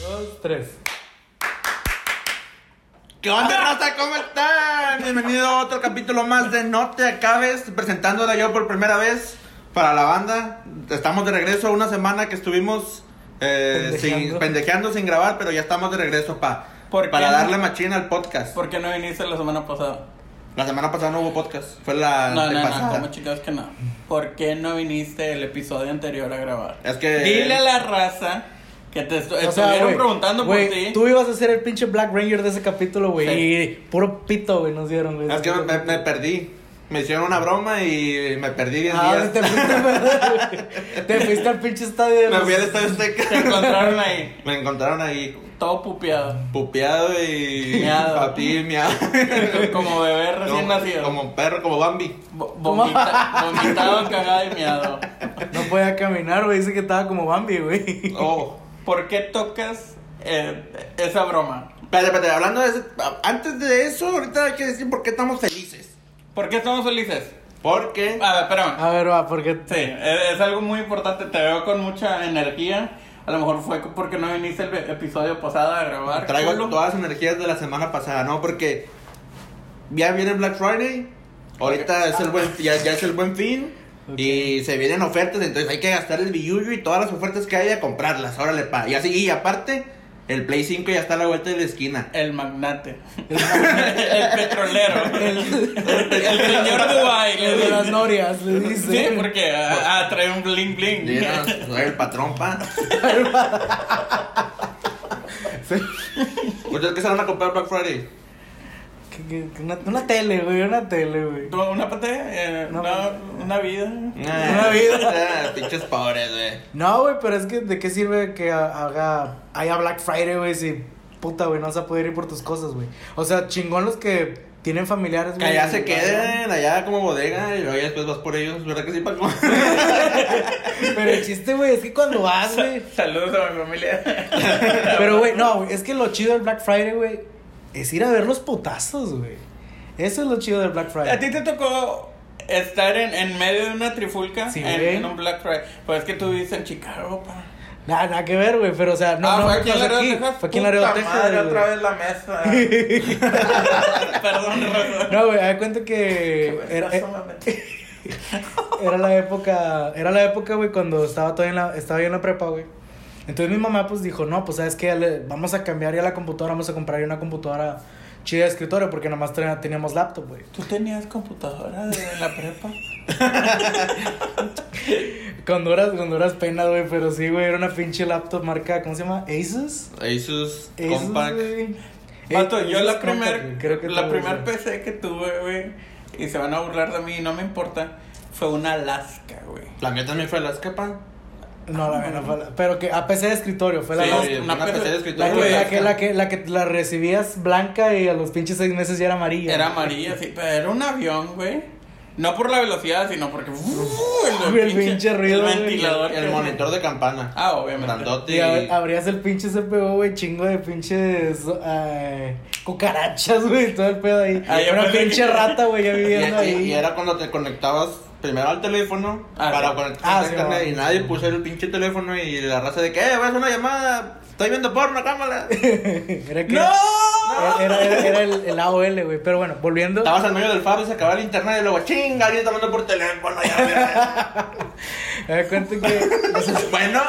Dos, tres. ¿Qué onda, raza? ¿Cómo están? Bienvenido a otro capítulo más de No Te Acabes, presentándola yo por primera vez para la banda. Estamos de regreso una semana que estuvimos eh, Pendejeando. sin, pendejeando sin grabar, pero ya estamos de regreso pa, ¿Por para qué? darle machina al podcast. ¿Por qué no viniste la semana pasada? La semana pasada no hubo podcast, fue la No, no, no, como chicas que no. ¿Por qué no viniste el episodio anterior a grabar? Es que... Dile a la raza que te estu- O sea, estuvieron preguntando por ti. Tú ibas a ser el pinche Black Ranger de ese capítulo, güey. Sí. Y puro pito, güey, nos dieron, güey. Es que me, me perdí. Me hicieron una broma y me perdí 10 Ah, días. te fuiste. Te fuiste al pinche estadio de Me los- fui al Estadio Azteca. Te encontraron ahí, Me encontraron ahí todo pupeado. pupeado y... Miado. Papi, miado. Como bebé recién como, nacido. Como perro, como Bambi. Vo- vomita- vomitado, cagado y miado. No podía caminar, güey. Dice que estaba como Bambi, güey. Oh. ¿Por qué tocas eh, esa broma? Espérate, espérate, hablando de eso, antes de eso, ahorita hay que decir por qué estamos felices. ¿Por qué estamos felices? Porque A ver, espérame. A ver, va, porque. Sí, es, es algo muy importante. Te veo con mucha energía. A lo mejor fue porque no viniste el episodio pasado a grabar. traigo culo. todas las energías de la semana pasada, ¿no? Porque ya viene Black Friday, ahorita es el buen, ya, ya es el buen fin. Y se vienen ofertas, entonces hay que gastar el billuyo y todas las ofertas que haya, comprarlas, órale pa. Y así, y aparte, el Play 5 ya está a la vuelta de la esquina. El magnate. el petrolero. El, El señor Dubai. le el de las norias, le dice. Sí, porque ah, ah, trae un bling bling. Soy el patrón, pa. ¿Ustedes qué se van a comprar Black Friday? Una, una tele, güey. Una tele, güey. ¿Tú, ¿Una pate? Eh, No. una, una vida. Una vida. Ah, pinches pobres, güey. No, güey, pero es que ¿de qué sirve que ha- haga haya Black Friday, güey? Si puta, güey, no vas a poder ir por tus cosas, güey. O sea, chingón los que tienen familiares, Que güey. allá se queden, allá como bodega, y luego ya después vas por ellos, ¿verdad que sí, Paco? Pero el chiste, güey, es que cuando vas, güey. Saludos a mi familia. Pero, güey, no, güey, es que lo chido del Black Friday, güey, es ir a ver los putazos, güey. Eso es lo chido del Black ¿A Friday. ti te tocó estar en, en medio de una trifulca Sí, en, un Black Friday? Pues es que tú viviste en Chicago, pa. Nada, nada que ver, güey, pero, o sea, no, ah, no, fue aquí en Laredo. Texas. Fue aquí en Laredo, Texas. madre, otra vez la mesa. Perdón, Rosa. No, güey, da cuenta que era, era la época, era la época, güey, cuando estaba todavía en la, estaba yo en la prepa, güey. Entonces mi mamá, pues, dijo, no, pues, ¿sabes qué? Le- Vamos a cambiar ya la computadora, vamos a comprar ya una computadora chida de escritorio, porque nomás tra- teníamos laptop, güey. ¿Tú tenías computadora de la prepa? Cuando eras, cuando eras pena, güey, pero sí, güey, era una pinche laptop marca, ¿cómo se llama? Asus. Asus, Asus, Compact. Vato, Eh, yo Asus la primer, creo que la primer. PC que tuve, güey, y se van a burlar de mí, no me importa, fue una Alaska, güey. La mía también fue Alaska, pa. No, la no fue la- pero que a PC de escritorio, fue la Sí, la- una PC que, la, que, la, que, la que la recibías blanca y a los pinches seis meses ya era amarilla. Era amarilla, sí, pero era un avión, güey. No por la velocidad, sino porque... uh, El pinche ruido, El ventilador. El monitor de campana. Ah, obviamente. Grandote Y y... ab- abrías el pinche CPU, güey, chingo de pinches eh, cucarachas, güey, todo el pedo ahí. Ah, Una pinche que- rata, güey, ya viviendo y- ahí. y era cuando te conectabas primero al teléfono Ah, para sí. conectarte Ah, sí, internet y nadie puso el pinche teléfono y la raza de que, eh, vas a una llamada, estoy viendo porno, cámara. Era que ¡No! Era, era, era el, el AOL, güey. Pero bueno, volviendo. Estabas en medio del faro y se acababa el internet y luego, chinga, alguien está hablando por teléfono. Ya, Me da cuenta que. bueno,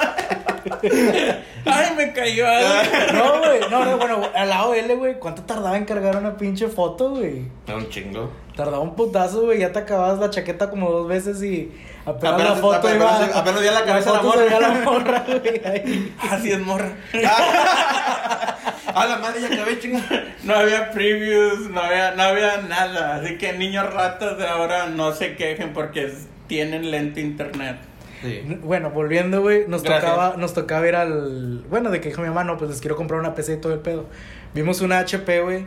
Ay, me cayó algo. No, güey. No, no, bueno, al AOL, güey. ¿Cuánto tardaba en cargar una pinche foto, güey? era un chingo. Tardaba un putazo, güey. Ya te acababas la chaqueta como dos veces y apenas, Apenas- la foto apenas- iba. apenas- apenas veía la cabeza la foto se morra. veía la morra, güey. Así es, morra. A la madre ya acabé, chinga. No había previews, no había, no había nada. Así que niños ratas de ahora no se quejen porque tienen lente internet. Sí. Bueno, volviendo, güey, nos Gracias. tocaba, nos tocaba ir al. Bueno, de que dijo mi mamá, no, pues les quiero comprar una PC y todo el pedo. Vimos una HP, güey,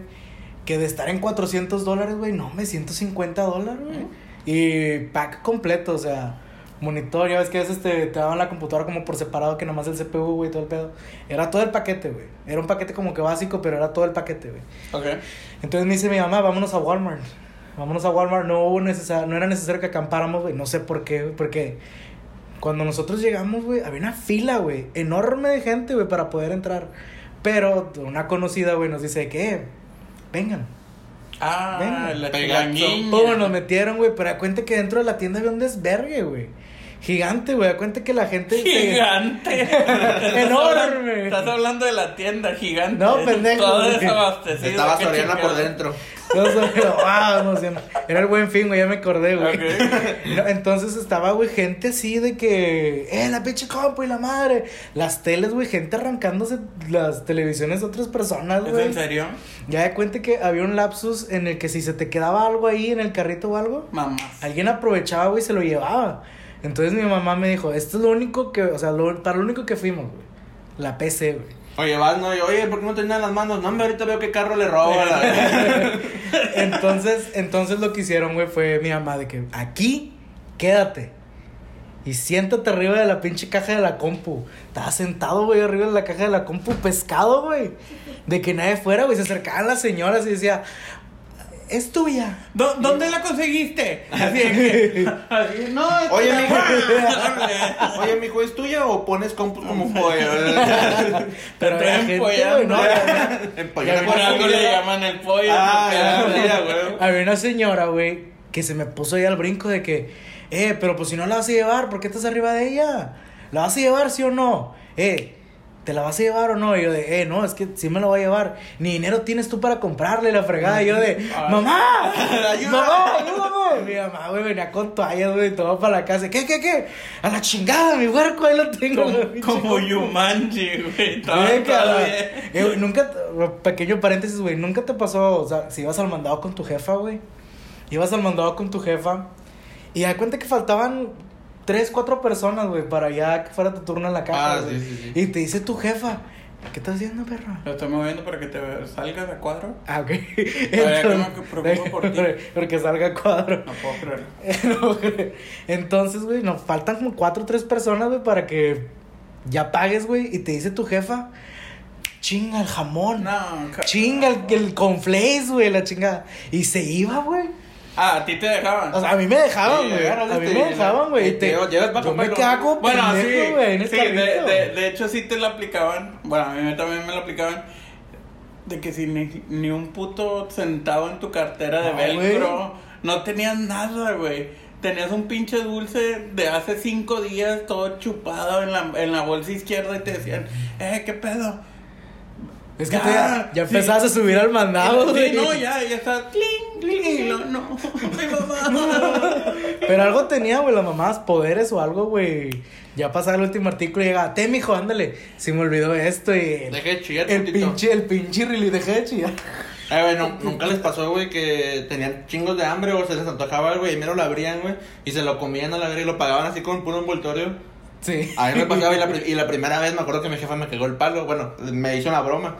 que de estar en 400 dólares, güey, no, me 150 dólares, güey. Y pack completo, o sea, monitor, ya ves que a veces te, te daban la computadora como por separado, que nomás el CPU, güey, todo el pedo. Era todo el paquete, güey. Era un paquete como que básico, pero era todo el paquete, güey. Ok. Entonces me dice mi mamá, vámonos a Walmart. vámonos a Walmart. No hubo no era necesario que acampáramos, güey. No sé por qué, güey, porque cuando nosotros llegamos, güey, había una fila, güey, enorme de gente, güey, para poder entrar. Pero una conocida, güey, nos dice que, "Eh, vengan. Ah, Venga. la chilanguiña. Pum, nos metieron, güey, pero da cuenta que dentro de la tienda había un desvergue, güey. Gigante, güey, da cuenta que la gente... se- Gigante. Enorme. Estás hablando de la tienda gigante. No, pendejo, Todo desabastecido. Estaba Soriana por dentro. No sé, wow, emoción. Era el buen fin, güey, ya me acordé, güey. No, entonces estaba, güey, gente así de que, eh, la pinche compu y la madre. Las teles, güey, gente arrancándose las televisiones de otras personas, ¿Es güey. en serio? Ya de cuenta que había un lapsus en el que si se te quedaba algo ahí en el carrito o algo, Mamás. alguien aprovechaba, güey, y se lo llevaba. Entonces mi mamá me dijo, esto es lo único que, o sea, lo- para lo único que fuimos, güey. La PC, güey. Oye, vas, no, y, oye, ¿por qué no tenía las manos? No, hombre, ahorita veo que carro le roba. la- Entonces, entonces lo que hicieron, güey, fue mi mamá de que aquí, quédate. Y siéntate arriba de la pinche caja de la compu. Estaba sentado, güey, arriba de la caja de la compu, pescado, güey. De que nadie fuera, güey. Se acercaban las señoras y decía, es tuya. ¿Dó- ¿Dónde la conseguiste? Así que. Así, no, es Oye, tuya. mijo. Oye, mijo, ¿es tuya o pones compu como pollo? Pero traen gente, pollo, güey, no, Por algo le llaman el pollo. Ah, ya, güey. Había una señora, güey, que se me puso ahí al brinco de que, eh, pero pues si no la vas a llevar, ¿por qué estás arriba de ella? ¿La vas a llevar, sí o no? Eh, ¿te la vas a llevar o no? Y yo de, eh, no, es que sí me la voy a llevar. Ni dinero tienes tú para comprarle la fregada. Y yo de, mamá, Ayuda. mamá, ayúdame. Mi mamá, güey, venía con toallas, güey, todo para la casa. ¿Qué, qué, qué? A la chingada, mi huerco, ahí lo tengo. Como. Yumanji, güey. Eh, nunca, pequeño paréntesis, güey, nunca te pasó, o sea, si ibas al mandado con tu jefa, güey, ibas al mandado con tu jefa y da cuenta que faltaban tres, cuatro personas, güey, para ya que fuera tu turno en la casa, Ah, sí, sí, sí. Y te dice tu jefa, ¿qué estás haciendo, perro? Lo estoy moviendo para que te salgas de cuadro. Ah, ok. Todavía que me preocupo por ti. Porque salga a cuadro. No puedo creerlo. No, güey. Entonces, güey, nos faltan como cuatro o tres personas, güey, para que ya pagues, güey. Y te dice tu jefa, chinga el jamón. No, Chinga el, el conflace, güey, la chingada. Y se iba, güey. Ah, a ti te dejaban. O sea, a mí me dejaban, Sí, güey. agarras a mí este me dejaban, güey. te- para Yo me bueno, sí, pendejo, en el sí de, carrito. de, de hecho sí te lo aplicaban. Bueno, a mí también me lo aplicaban. De que si ni, ni un puto centavo en tu cartera de velcro, no tenías nada, güey. Tenías un pinche dulce de hace cinco días, todo chupado en la, en la bolsa izquierda y te decían, eh, ¿qué pedo? Es que Ya, tú ya, ya sí. empezabas a subir al mandado, sí, güey. no, ya, ya está. Cling, cling, y lo- no, mi mamá. Pero algo tenía, güey, las mamás, poderes o algo, güey. Ya pasaba el último artículo y llegaba, te, mijo, ándale. Se me olvidó esto y. Deje de chillar, El putito. pinche, el pinche really dejé de chillar. Eh, güey, no- nunca les pasó, güey, que tenían chingos de hambre o se les antojaba algo y primero lo abrían, güey, y se lo comían a la verga y lo pagaban así con puro envoltorio. Sí. A mí me pasaba y la, y la primera vez me acuerdo que mi jefa me cagó el palo, bueno, me hizo una broma.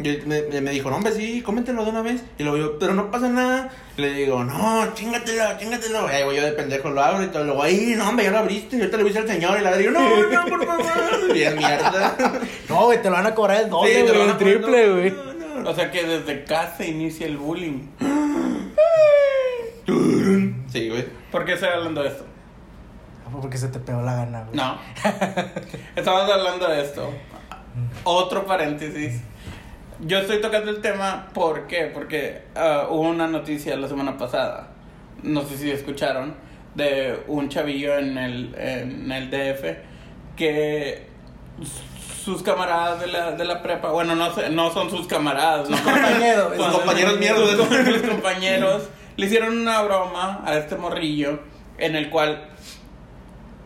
Y me, me dijo, no, hombre, sí, cómetelo de una vez. Y luego yo, pero no pasa nada. Le digo, no, chingatelo, chingatelo. Y ahí voy yo de pendejo, lo abro y todo. Luego, ay, no, hombre, ya lo abriste. Y ahorita le voy a decir al señor. Y la digo, no, no, por favor. Bien, mierda. No, güey, te lo van a cobrar el doble, Sí, te güey, lo el triple, güey. no, no. O sea que desde casa inicia el bullying. Sí, güey. ¿Por qué estoy hablando de esto? Porque se te pegó la gana, güey. No. Estamos hablando de esto. Otro paréntesis. Yo estoy tocando el tema, ¿por qué? Porque ah, hubo una noticia la semana pasada, no sé si escucharon, de un chavillo en el, en el DF que sus camaradas de la, de la prepa, bueno, no, sé, no son sus camaradas, no compañeros, Son compañeros mierdas. sus- sus compañeros le hicieron una broma a este morrillo en el cual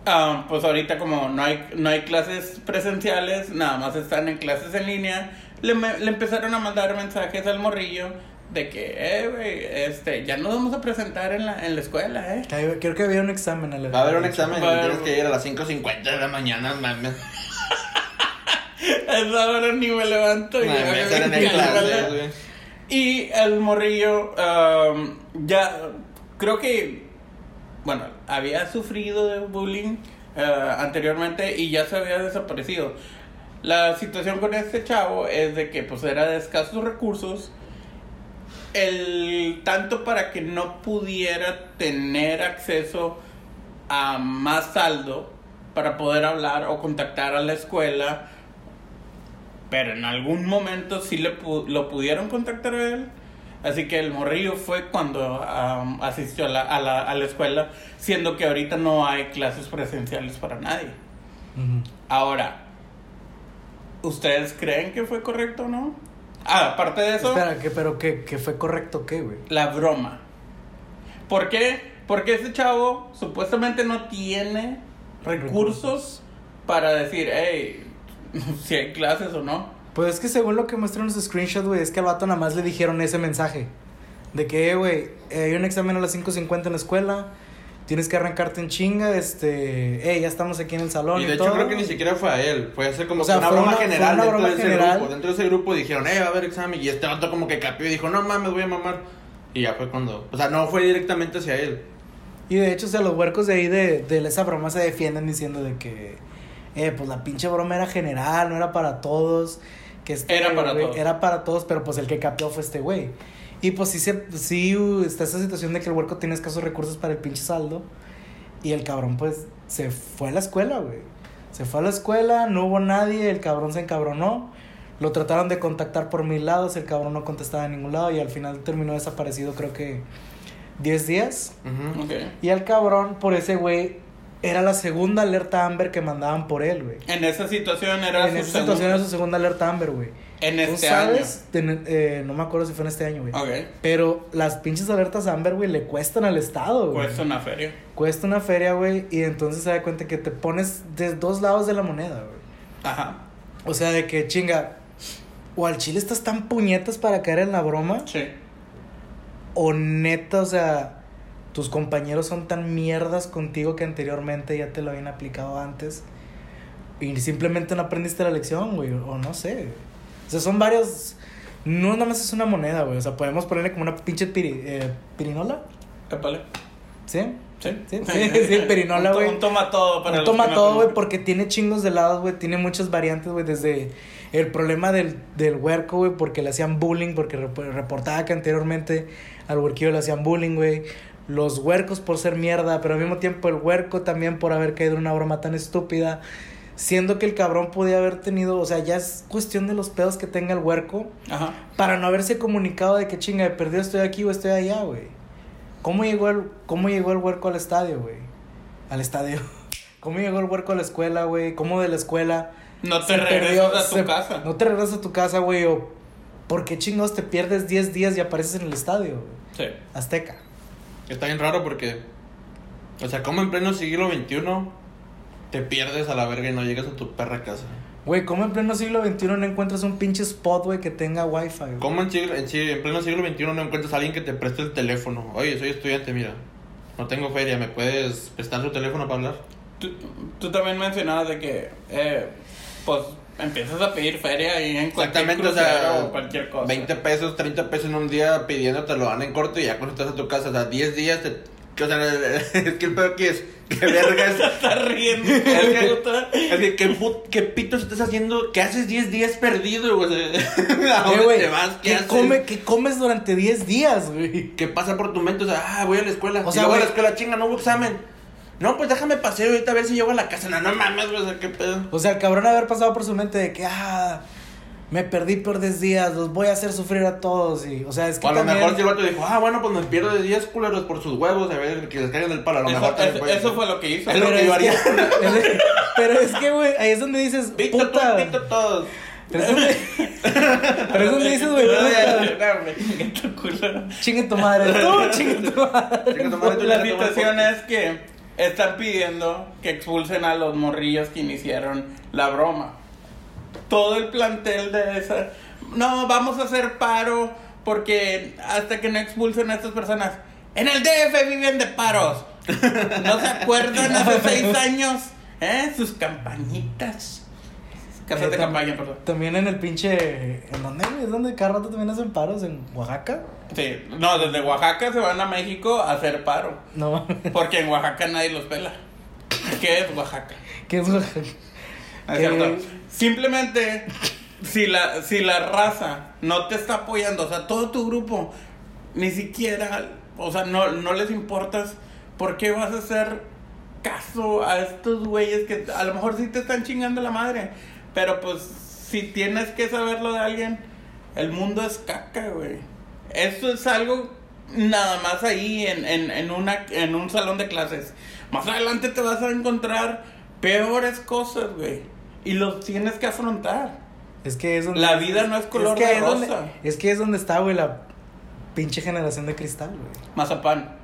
Ah, pues ahorita como no hay, no hay clases presenciales, nada más están en clases en línea, le, me- le empezaron a mandar mensajes al morrillo de que, eh, güey, este, ya nos vamos a presentar en la, en la escuela, eh. Ay, Creo que había un examen a la Va a haber un examen Va haber- tienes que ir a las 5.50 de la mañana, mames. A esa hora ni me levanto y ya Mames, me en escuela. güey. Y el morrillo am, ya creo que bueno, había sufrido de bullying eh, anteriormente y ya se había desaparecido. La situación con este chavo es de que pues era de escasos recursos el tanto para que no pudiera tener acceso a más saldo para poder hablar o contactar a la escuela, pero en algún momento sí le pu- lo pudieron contactar a él. Así que el morrillo fue cuando am, asistió a la, a, la, a la escuela, siendo que ahorita no hay clases presenciales para nadie. Ahora, ¿ustedes creen que fue correcto o no? Ah, aparte de eso, Espera, ¿qué, pero qué, qué fue correcto qué, güey? la broma. ¿Por qué? Porque ese chavo supuestamente no tiene recursos para decir, hey, si hay clases o no. Pues es que según lo que muestran los screenshots, güey, es que al vato nada más le dijeron ese mensaje. De que, eh, güey, eh, hay un examen a las 5.50 en la escuela, tienes que arrancarte en chinga, este, eh, ya estamos aquí en el salón. Y Y, de hecho todo. creo que ni siquiera fue a él, fue a hacer como O sea, que una broma una- general una dentro broma de ese general. grupo. Dentro de ese grupo dijeron, eh, va a haber examen. Y este vato como que capió y dijo, no mames, voy a mamar. Y ya fue cuando, o sea, no fue directamente hacia él. Y de hecho, o sea, los huercos de ahí de, de esa broma se defienden diciendo de que, eh, pues la pinche broma era general, no era para todos. Que este, Era para güey, todos. Era para todos, pero pues el que capió fue este güey. Y pues sí, se, sí uh, está esa situación de que el huerco tiene escasos recursos para el pinche saldo. Y el cabrón, pues, se fue a la escuela, güey. Se fue a la escuela, no hubo nadie, el cabrón se encabronó. Lo trataron de contactar por mil lados, el cabrón no contestaba en ningún lado y al final terminó desaparecido, creo que 10 días. Ujú. Ok. Y al cabrón, por ese güey, era la segunda alerta Amber que mandaban por él, güey. En esa situación era En su esa situación era su segunda alerta Amber, güey. En ¿Tú este sabes? De- eh, no me acuerdo si fue en este año, güey. año. Ok. Pero las pinches alertas Amber, güey, le cuestan al Estado, güey. Cuesta una feria. Cuesta una feria, güey. Y entonces se da cuenta que te pones de dos lados de la moneda, güey. Ajá. O sea, de que chinga. O al chile estás tan puñetas para caer en la broma. Sí. O neta, o sea, tus compañeros son tan mierdas contigo que anteriormente ya te lo habían aplicado antes. Y simplemente no aprendiste la lección, güey. O no sé. O sea, son varios. No nada más es una moneda, güey. O sea, podemos ponerle como una pinche piri- eh, pirinola. ¿Sí? Sí. Sí, sí, sí, Un to- güey. Un toma todo para Un toma todo, güey, porque tiene chingos de lados, güey. Tiene muchas variantes, güey. Desde el problema del, del huerco, güey, porque le hacían bullying, porque rep- reportaba que anteriormente al huerquillo le hacían bullying, güey. Los huercos por ser mierda, pero al mismo tiempo el huerco también por haber caído en una broma tan estúpida. Siendo que el cabrón podía haber tenido, o sea, ya es cuestión de los pedos que tenga el huerco Ajá. para no haberse comunicado de que chinga, de perdido estoy aquí o estoy allá, güey. ¿Cómo llegó el, cómo llegó el huerco al estadio, güey? Al estadio. ¿Cómo llegó el huerco a la escuela, güey? ¿Cómo de la escuela? No te regresas perdió- a tu se- casa. No te regresas a tu casa, güey. O ¿por qué chingados te pierdes 10 días y apareces en el estadio, güey? Sí. Azteca. Está bien raro porque, o sea, como en pleno siglo XXI te pierdes a la verga y no llegas a tu perra casa. Güey, ¿cómo en pleno siglo XXI no encuentras un pinche spot, güey, que tenga wifi, güey? ¿Cómo en, siglo- en, pleno siglo XXI no encuentras a alguien que te preste el teléfono? Oye, soy estudiante, mira, no tengo feria, ¿me puedes prestar tu teléfono para hablar? Tú, tú también mencionabas de que, eh, pues, empiezas a pedir feria y en cualquier Exactamente, o sea, o cualquier cosa. 20 pesos, 30 pesos en un día pidiendo te lo dan en corto y ya cuando estás a tu casa, o sea, 10 días te... que, O sea, es que el pedo aquí es, que verga es... Estás riendo. Es que, es que, ¿qué, put- qué pitos estás haciendo? ¿Qué haces 10 días perdido, güey? O sea, ¿A Eh, dónde güey, te vas? ¿Qué, ¿qué, haces? come, ¿Qué comes durante 10 días, güey? ¿Qué pasa por tu mente? O sea, ah, voy a la escuela. O sea, sea, voy a la escuela, chinga, no hubo examen. No, pues déjame paseo ahorita a ver si llego a la casa. No, no mames, güey, o sea, qué pedo. O sea, el cabrón haber pasado por su mente de que, ah, me perdí por 10 días, los voy a hacer sufrir a todos. Y, o sea, es que O a lo también- mejor si el vato dijo, ah, bueno, pues me pierdo de 10 culeros por sus huevos, a ver, que les caigan el palo. A lo Eso, mejor también eso- puede eso fue lo que hizo. Es lo Pero que yo es que- haría. pero es que, güey, ahí es donde dices, Pito tú, puta. pito todos. Pero es donde, pero es donde dices, güey, chingue tu madre, tú, chingue tu madre. Chinga tu madre, La situación es que están pidiendo que expulsen a los morrillos que iniciaron la broma. Todo el plantel de esa. No, vamos a hacer paro porque hasta que no expulsen a estas personas. En el DF viven de paros. ¿No se acuerdan hace seis años? ¿Eh? Sus campañitas. Casas de Eh, campaña, perdón. También en el pinche. ¿En dónde? ¿Es donde cada rato también hacen paros? ¿En Oaxaca? Sí, no, desde Oaxaca se van a México a hacer paro. No. Porque en Oaxaca nadie los pela. ¿Qué es Oaxaca? ¿Qué es Oaxaca? Es Eh, cierto. Simplemente, si la, si la raza no te está apoyando, o sea, todo tu grupo ni siquiera, o sea, no, no les importas. ¿Por qué vas a hacer caso a estos güeyes que a lo mejor sí te están chingando la madre? Pero pues, si tienes que saberlo de alguien, el mundo es caca, güey. Esto es algo nada más ahí en, en, en, una, en un salón de clases. Más adelante te vas a encontrar peores cosas, güey. Y los tienes que afrontar. Es que es donde. La vida no es color que de es donde- rosa. es que es donde está, güey, la pinche generación de cristal, güey. Mazapán.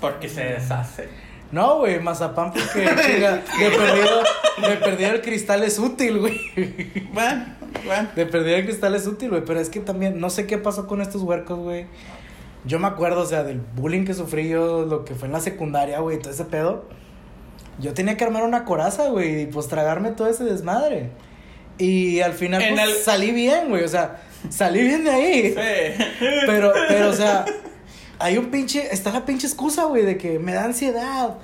Porque se deshace. No, güey, mazapán porque, chinga, de perdido, de perdido el cristal es útil, güey. Bueno, bueno. De perdido el cristal es útil, güey. Pero es que también, no sé qué pasó con estos huercos, güey. Yo me acuerdo, o sea, del bullying que sufrí yo, lo que fue en la secundaria, güey, todo ese pedo. Yo tenía que armar una coraza, güey, y pues tragarme todo ese desmadre. Y al final, pues, el- salí bien, güey, o sea, salí bien de ahí. Sí. Pero, pero, o sea, hay un pinche, está la pinche excusa, güey, de que me da ansiedad,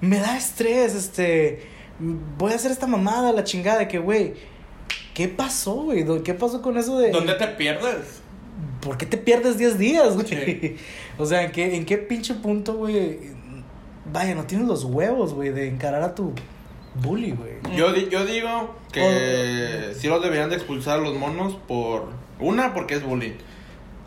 me da estrés, este, voy a hacer esta mamada, la chingada, de que, güey, ¿qué pasó, güey? ¿Qué pasó con eso de... ¿Dónde te pierdes? ¿Por qué te pierdes 10 días, güey? Sí. O sea, ¿en qué, ¿en qué pinche punto, güey? Vaya, no tienes los huevos, güey, de encarar a tu bully, güey. Yo, di- yo digo que Oh. sí los deberían de expulsar a los monos por... Una, porque es bullying.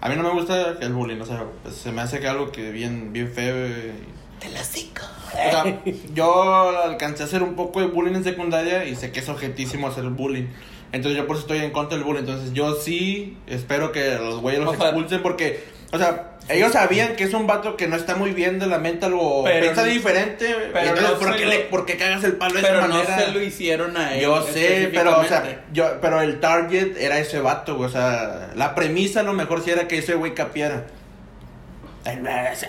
A mí no me gusta el bullying, o sea, pues, se me hace que algo que bien, bien feo. y- Te la cico. O sea, yo alcancé a hacer un poco de bullying en secundaria y sé que es objetísimo hacer bullying. Entonces yo por eso estoy en contra del bullying. Entonces yo sí espero que los güeyes los O sea- expulsen porque, o sea, ellos sabían que es un vato que no está muy bien de la mente o Pero piensa diferente. pero entonces, no ¿por, qué lo- le- por qué cagas el palo de Pero esa no manera? se lo hicieron a él. Yo sé, pero o sea, yo, pero el target era ese vato, güey, o sea, la premisa a lo mejor sí era que ese güey capiera.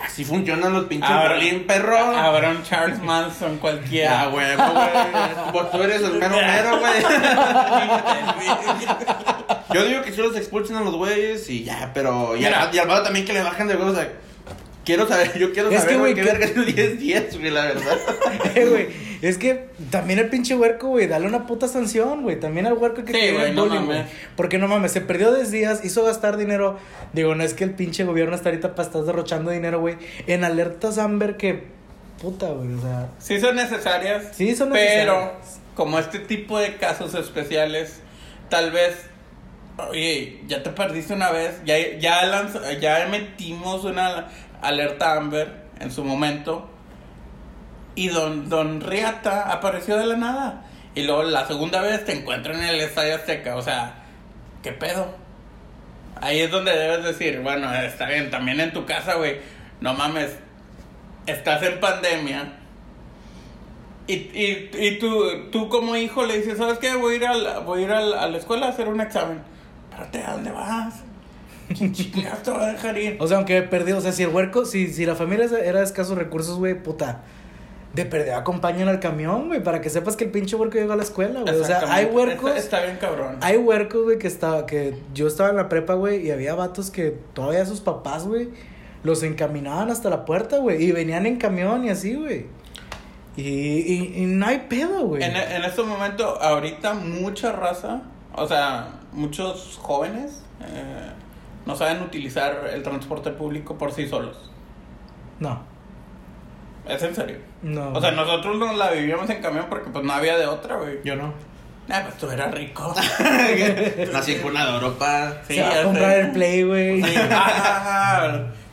Así funcionan los pinches bullying, perro. Habrá un Charles Manson cualquiera. Ya, güey, güey. Vos tú eres el mero mero, güey. Yo digo que si los expulsen a los güeyes y ya, pero. Y, Mira. al, y al también que le bajen de huevos. O sea, quiero saber, yo quiero Es saber que, güey, qué que- verga es el 10-10, güey, la verdad. Eh, güey, es que también el pinche huerco, güey, dale una puta sanción, güey. También al huerco que Sí, tiene el bullying, mames. güey. Porque no mames, se perdió 10 días, hizo gastar dinero. Digo, no es que el pinche gobierno está ahorita para estar derrochando dinero, güey. En alertas Amber que. Puta, güey, o sea. Sí son necesarias. Sí son Pero, necesarias. como este tipo de casos especiales, tal vez, oye, ya te perdiste una vez, ya, ya, lanz- ya metimos una alerta Amber en su momento, y don, don Riata apareció de la nada. Y luego la segunda vez te encuentran en el Estadio Azteca, o sea, ¿qué pedo? Ahí es donde debes decir, bueno, está bien, también en tu casa, güey, no mames, estás en pandemia. Y, y, y tú, tú como hijo le dices, ¿sabes qué? Voy a ir, a la, voy a, ir a, la, a la escuela a hacer un examen. Espérate, ¿a dónde vas? ¿Quién chingados te va a dejar ir? O sea, aunque perdió, o sea, si el huerco, si, si la familia era de escasos recursos, güey, puta. De perder acompañan al camión, güey, para que sepas que el pinche huerco llegó a la escuela, güey. O sea, hay huercos. Está, está bien cabrón. Hay huercos, güey, que estaba, que yo estaba en la prepa, güey, y había vatos que todavía sus papás, güey, los encaminaban hasta la puerta, güey, y venían en camión y así, güey. Y, y, y no hay pedo, güey. En, en este momento, ahorita mucha raza, o sea, muchos jóvenes eh, no saben utilizar el transporte público por sí solos. No, Es en serio. no. O sea, nosotros nos la vivíamos en camión porque pues no había de otra, güey. Yo no. Ah, pues tú eras rico. Nací en cuna de Europa. Sí, Se va ya a comprar sé. el play, güey. Sí.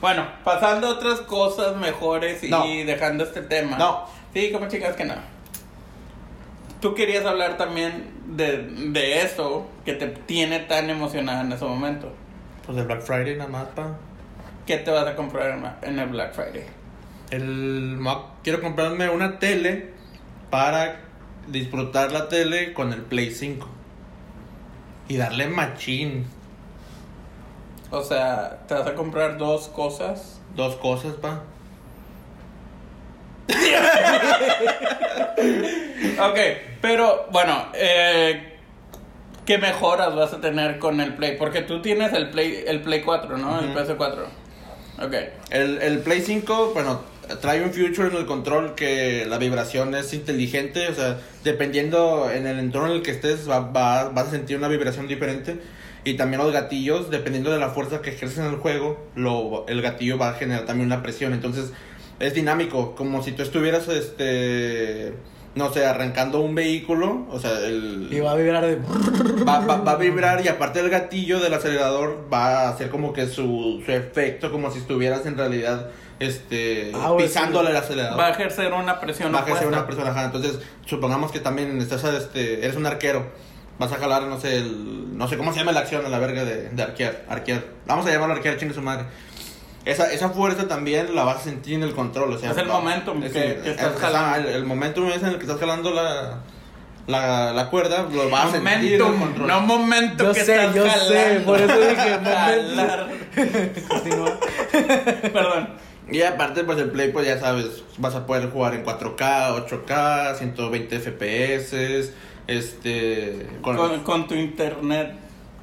Bueno, pasando a otras cosas mejores y No. dejando este tema. No. Sí, como chicas que no. Tú querías hablar también de, de eso que te tiene tan emocionada en ese momento. Pues el Black Friday nada más, pa. ¿Qué te vas a comprar en, el Black Friday? El, quiero comprarme una tele para disfrutar la tele con el Play 5. Y darle machín. O sea, te vas a comprar dos cosas. Dos cosas, pa. Ok, pero bueno, eh, ¿qué mejoras vas a tener con el Play? Porque tú tienes el Play, el Play 4, ¿no? El Ujú. PS4. Ok. El, el Play 5, bueno, trae un feature en el control que la vibración es inteligente, o sea, dependiendo en el entorno en el que estés, va, va- vas a sentir una vibración diferente. Y también los gatillos, dependiendo de la fuerza que ejercen en el juego, lo, el gatillo va a generar también una presión. Entonces, es dinámico, como si tú estuvieras, este, no sé, arrancando un vehículo, o sea, el... Y va a vibrar de. Va, va, va a vibrar y aparte del gatillo del acelerador va a hacer como que su, su efecto, como si estuvieras en realidad, este, Ah, pisándole sí. el acelerador. Va a ejercer una presión Va a ejercer opuesta. una persona, ajá. Entonces, supongamos que también estás, este, eres un arquero. Vas a jalar, no sé, el, no sé cómo se llama la acción a la verga de, de arquear, arquear. Vamos a llamarlo arquear, chingue su madre. Esa, esa fuerza también la vas a sentir en el control, o sea. Es el va- momentum es que- que estás es- jalando. El, el momentum es en el que estás jalando la, la, la cuerda, lo vas a sentir en el Momentum, control. no momento Yo que sé, estás yo sé, jalando. por eso dije, Jalar. Continúa. Perdón. Y aparte, pues el Play, pues ya sabes, vas a poder jugar en 4K, 8K, 120 FPS, este... Con, Con, con tu internet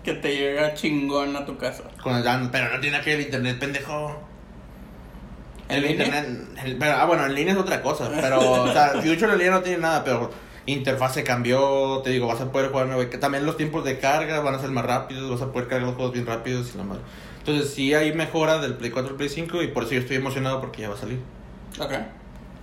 que te llega chingón a tu casa. con el- pero no tiene que el internet, pendejo. ¿En El internet... el- pero, ah, bueno, en línea es otra cosa, pero, o sea, Future en línea no tiene nada, pero interfase cambió, te digo, vas a poder jugar nueve... También los tiempos de carga van a ser más rápidos, vas a poder cargar los juegos bien rápidos y la madre. Entonces sí hay mejora del Play 4 al Play 5 y por eso yo estoy emocionado porque ya va a salir. Ok.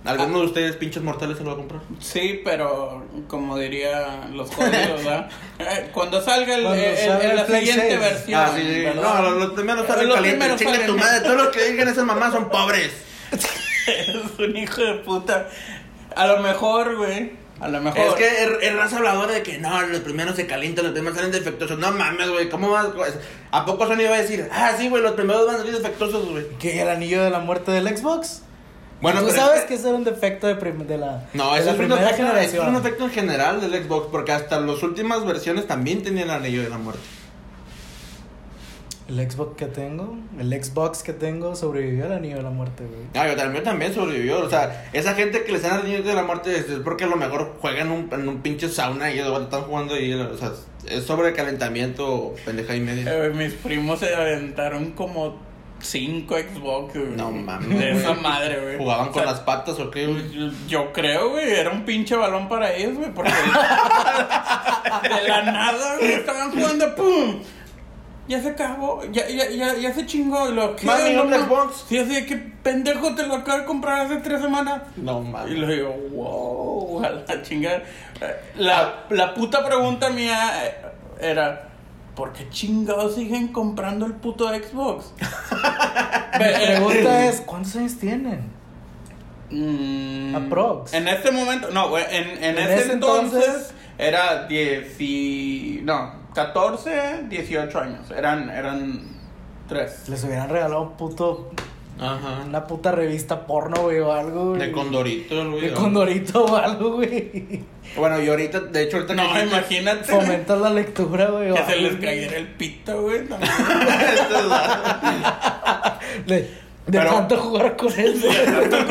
¿Alguno de ustedes, pinches mortales, se lo va a comprar? Sí, pero como diría los códigos, ¿verdad? Eh, Cuando salga el, Cuando el- salga el- la Play siguiente 6. versión. Ah, sí, sí. ¿verdad? No, los, los primeros salen Los calientes. primeros Chinga salen- tu madre. Todos los que digan esas mamás son pobres. Eres un hijo de puta. A lo mejor, güey. A lo mejor. Es que es, es raza habladora de que no, los primeros se calientan, los primeros salen defectuosos. No mames, güey. ¿Cómo vas? ¿A poco Sony va a decir? Ah, sí, güey, los primeros van a salir defectuosos, güey. ¿Qué? ¿El anillo de la muerte del Xbox? Bueno, Tú pero sabes es que ese era un defecto de, prim- de la, No, de eso la es, un primera efecto, eso es generación. un efecto en general del Xbox, porque hasta las últimas versiones también tenían el anillo de la muerte. El Xbox que tengo, el Xbox que tengo sobrevivió al anillo de la muerte, güey. Ah, yo también, también sobrevivió. O sea, esa gente que les dan el anillo de la muerte es porque a lo mejor juegan un, en un pinche sauna y ellos están jugando ahí. O sea, es sobrecalentamiento, pendeja y media. Eh, mis primos se aventaron como cinco Xbox, güey. No mames. De esa madre, güey. ¿Jugaban O con las patas o qué, güey? Yo, creo, güey, era un pinche balón para ellos, güey, porque de la nada, güey, estaban jugando, ¡pum! Ya se acabó, ya, ya, ya, ya se chingó. Y lo, ¿qué? Mami, No Xbox. Sí, así de que pendejo te lo acabo de comprar hace tres semanas. No Y mames. le digo, wow, a la chingada. La, la puta pregunta mía era, ¿por qué chingados siguen comprando el puto Xbox? Mi pregunta es, ¿cuántos años tienen? Mm, Aprox. En este momento, no, en, en, En ese, ese entonces, entonces- era 10 y, no, 14, 18 años. Eran, eran tres. Les hubieran regalado un puto, Ajá. una puta revista porno, güey, o algo, güey. De condorito, güey. De condorito o algo, güey. Bueno, y ahorita, de hecho, ahorita No, que- imagínate Fomentas la lectura, güey. o que se algo, les cayera el pito, güey. también. De, de Pero- tanto jugar con él, güey. de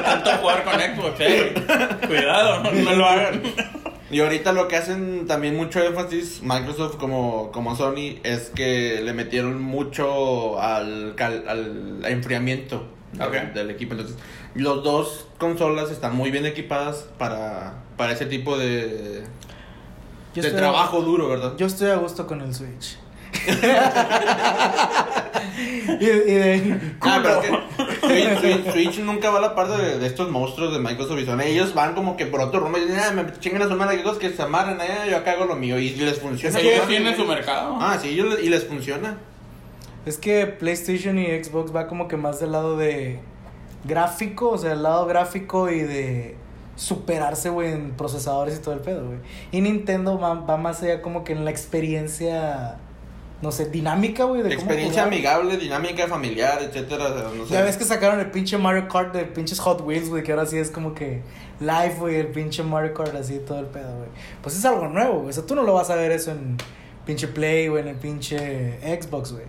tanto jugar con Xbox, eh. Cuidado, no lo hagan. Y ahorita lo que hacen también mucho énfasis, Microsoft como, como Sony, es que le metieron mucho al, cal- al enfriamiento del- equipo. Entonces, los dos consolas están muy bien equipadas para, para ese tipo de, Yo de trabajo duro, ¿verdad? Yo estoy a gusto con el Switch. y, y de Ah, pero es que Switch, Switch- Switch nunca va a la par de, de estos monstruos de Microsoft y Sony. Ellos van como que por otro rumbo y dicen, ah, me chingan a su madre, que que se amarren allá, yo acá hago lo mío. Y les funciona. Ellos ¿no? tienen su mercado. Ah, sí, ellos y les funciona. Es que PlayStation y Xbox va como que más del lado de gráfico, o sea, el lado gráfico y de superarse, güey, en procesadores y todo el pedo, güey. Y Nintendo va, va más allá como que en la experiencia, no sé, dinámica, güey. de Experiencia amigable, dinámica, familiar, etcétera. No sé. Ya ves que sacaron el pinche Mario Kart de pinches Hot Wheels, güey, que ahora sí es como que live, güey, el pinche Mario Kart así todo el pedo, güey. Pues es algo nuevo, güey. O sea, tú no lo vas a ver eso en pinche Play o en el pinche Xbox, güey.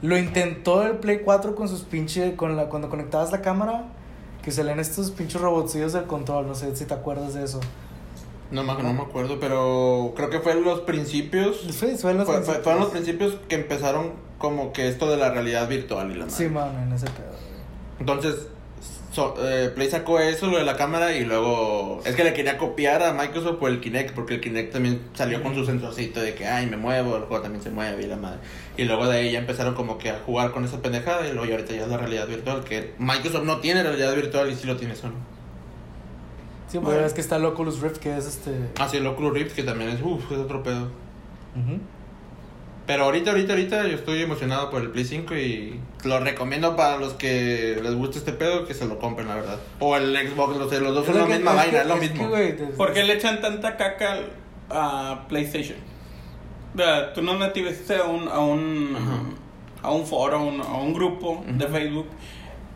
Lo intentó el Play 4 con sus pinche con la cuando conectabas la cámara que salían estos pinches robotcillos del control, no sé si te acuerdas de eso. No, me- no me acuerdo, pero creo que fue en los principios. Fue, fue en los Fue- fue- fueron los principios. que empezaron como que esto de la realidad virtual y la madre. Sí, mano, en ese pedo. Entonces, so- eh, Play sacó eso, lo de la cámara, y luego es que le quería copiar a Microsoft por el Kinect, porque el Kinect también salió con su sensorcito de que, ay, me muevo, el juego también se mueve y la madre. Y luego de ahí ya empezaron como que a jugar con esa pendejada, y luego y ahorita ya es la realidad virtual, que Microsoft no tiene realidad virtual y sí lo tiene Sony. Sí, Bueno. pero es que está el Oculus Rift, que es este. Ah, sí, el Oculus Rift, que también es, uff, es otro pedo. Pero ahorita, ahorita, ahorita yo estoy emocionado por el Play 5 y lo recomiendo para los que les guste este pedo que se lo compren, la verdad. O el Xbox, los, los dos son Es la que- misma es vaina, que- es lo es que, mismo. te- ¿Por qué le echan tanta caca al- a PlayStation? Tú no metiste a un, a un, a un foro, a un, a un grupo de. Facebook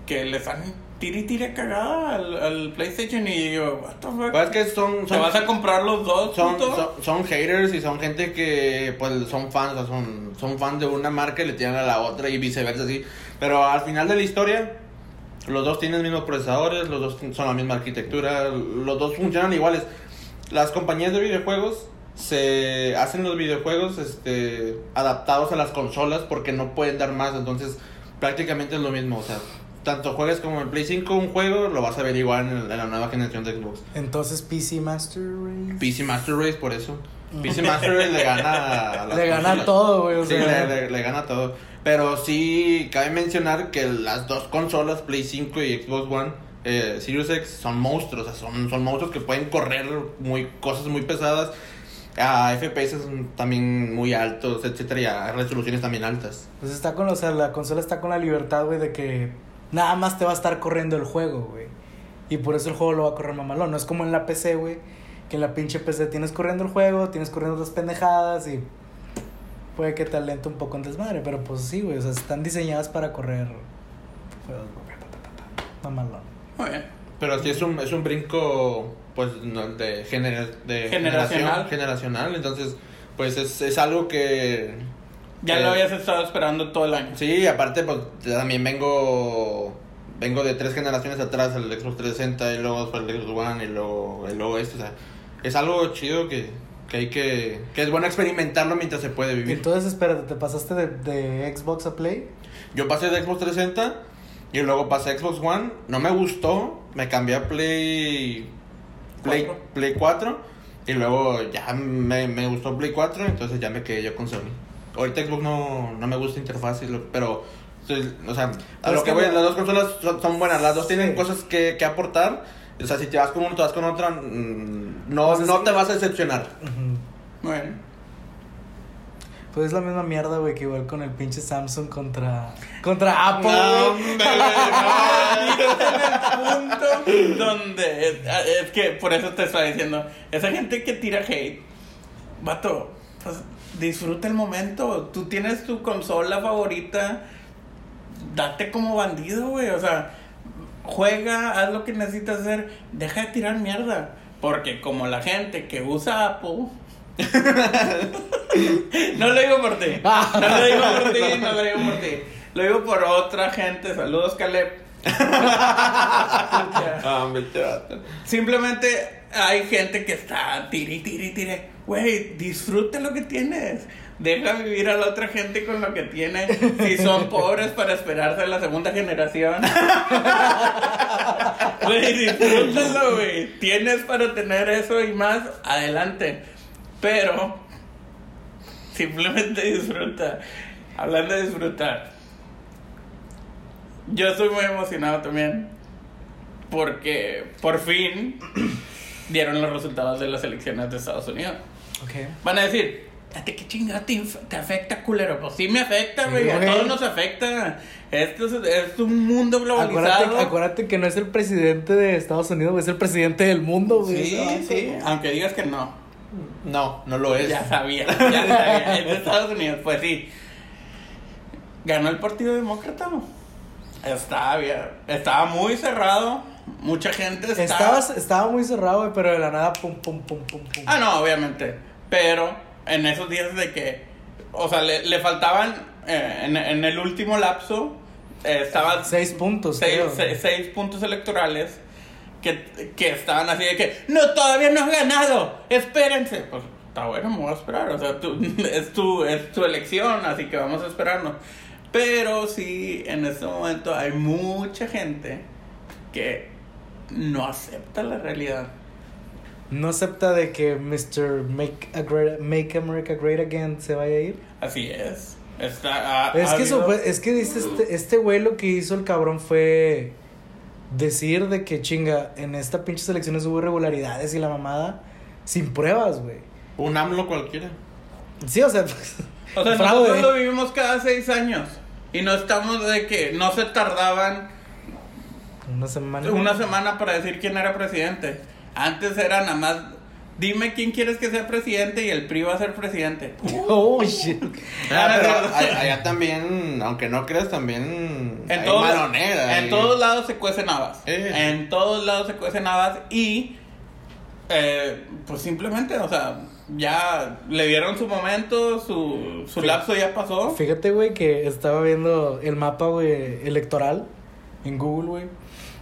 que le están tire y tire cagada al, al PlayStation y yo, what the fuck? Pues es que son, ¿Te vas a comprar los dos? son, son haters y son gente que pues son fans, o sea, son, son fans de una marca y le tiran a la otra y viceversa así. Pero al final de la historia, los dos tienen los mismos procesadores, los dos son la misma arquitectura, los dos funcionan iguales. Las compañías de videojuegos se hacen los videojuegos este, adaptados a las consolas porque no pueden dar más, entonces prácticamente es lo mismo, o sea, tanto juegues como en Play 5 un juego, lo vas a ver igual en, en la nueva generación de Xbox. Entonces, PC Master Race. PC Master Race por eso. PC Master Race le gana a las Le gana consolas. todo, güey. O Sí, sea, le, le- le gana todo. Pero sí, cabe mencionar que las dos consolas, Play 5 y Xbox One, eh, Series X, son monstruos. O sea, son, son monstruos que pueden correr muy, cosas muy pesadas a FPS también muy altos, etcétera, y a resoluciones también altas. Pues está con, o sea, la consola está con la libertad, güey, de que nada más te va a estar corriendo el juego, güey. Y por eso el juego lo va a correr mamalón. No es como en la PC, güey, que en la pinche PC tienes corriendo el juego, tienes corriendo otras pendejadas y puede que te alente un poco en desmadre. Pero pues sí, güey, o sea, están diseñadas para correr mamalón. Muy bien. Pero sí es un, es un brinco, pues, de, gener- de Generacional. generación, generacional. Entonces, pues, es, es algo que... Ya Eh, lo habías estado esperando todo el año. Sí, aparte, pues, también vengo... Vengo de tres generaciones atrás, el Xbox 360 y luego fue el Xbox One y luego, y luego esto. O sea, es algo chido que, que hay que... Que es bueno experimentarlo mientras se puede vivir. Entonces, espérate, ¿te pasaste de, de Xbox a Play? Yo pasé de Xbox 360 y luego pasé a Xbox One. No me gustó. Me cambié a Play. Play, Cuatro. Play 4. Y luego ya me, me gustó Play 4. Entonces ya me quedé yo con Sony. Ahorita Xbox no, no me gusta interfaz. pero. O sea, a lo que voy, no- las dos consolas son, son buenas. Las dos tienen cosas que, que aportar. O sea, si te vas con uno, te vas con otra. mm, No, Pues es no que- te vas a decepcionar. Bien. Pues es la misma mierda, güey, que igual con el pinche Samsung contra, contra Apple. No, güey. hombre, punto donde es que por eso te estaba diciendo esa gente que tira hate vato pues disfruta el momento. Tú tienes tu consola favorita date como bandido güey. O sea juega haz lo que necesitas hacer deja de tirar mierda. Porque como la gente que usa Apple no lo digo por ti no lo digo por ti no lo digo por ti. Lo digo por otra gente. Saludos Caleb. Ah. Simplemente hay gente que está tire, tire, tire. Güey, disfruta lo que tienes. Deja vivir a la otra gente con lo que tiene. Si son pobres para esperarse a la segunda generación. Güey, disfrútalo, güey. Tienes para tener eso y más, adelante. Pero, simplemente disfruta. Hablando de disfrutar. Yo estoy muy emocionado también. Porque por fin dieron los resultados de las elecciones de Estados Unidos. Van a decir, ¿a ti qué chingada te, te afecta, culero? Pues sí me afecta, Sí, güey. a güey. todos nos afecta. Esto es, es un mundo globalizado. Acuérdate, acuérdate que no es el presidente de Estados Unidos, es el presidente del mundo, güey. Sí, sí. ¿no? Aunque digas que no. No, no lo es. Ya sabía, ya sabía. Es de Estados Unidos, pues sí. Ganó el Partido Demócrata. Estaba, bien- estaba muy cerrado. Mucha gente estaba. Estaba, estaba muy cerrado, güey, pero de la nada, pum, pum, pum, pum, pum. Ah, no, obviamente. Pero en esos días de que. O sea, le, le faltaban. eh, en, en el último lapso. eh, estaban Seis puntos, seis, seis- seis puntos electorales. Que, que estaban así de que. No, todavía no has ganado. Espérense. Pues está bueno, me voy a esperar. O sea, tú- es, tu, es tu elección. Así que vamos a esperarnos. Pero sí, en este momento hay mucha gente que no acepta la realidad. No acepta de que Mr. Make, a great- Make America Great Again se vaya a ir. Así es. Está, ha- Es ha que, eso habido- fue- es que dice este, este güey lo que hizo el cabrón fue decir de que chinga, en esta pinche elecciones hubo irregularidades y la mamada sin pruebas, güey. Un AMLO cualquiera. Sí, o sea, O sea, fraude. nosotros lo vivimos cada seis años. Y no estamos de que no se tardaban Una semana. una semana para decir quién era presidente. Antes era nada más, dime quién quieres que sea presidente y el PRI va a ser presidente. Oh, shit. Ah, pero a- allá también, aunque no creas, también En hay todos, maronera en y- todos lados se cuecen habas. Eh. En todos lados se cuecen habas y eh, pues simplemente, o sea, ya le dieron su momento, su, su lapso ya pasó. Fíjate, güey, que estaba viendo el mapa, güey, electoral en Google, güey.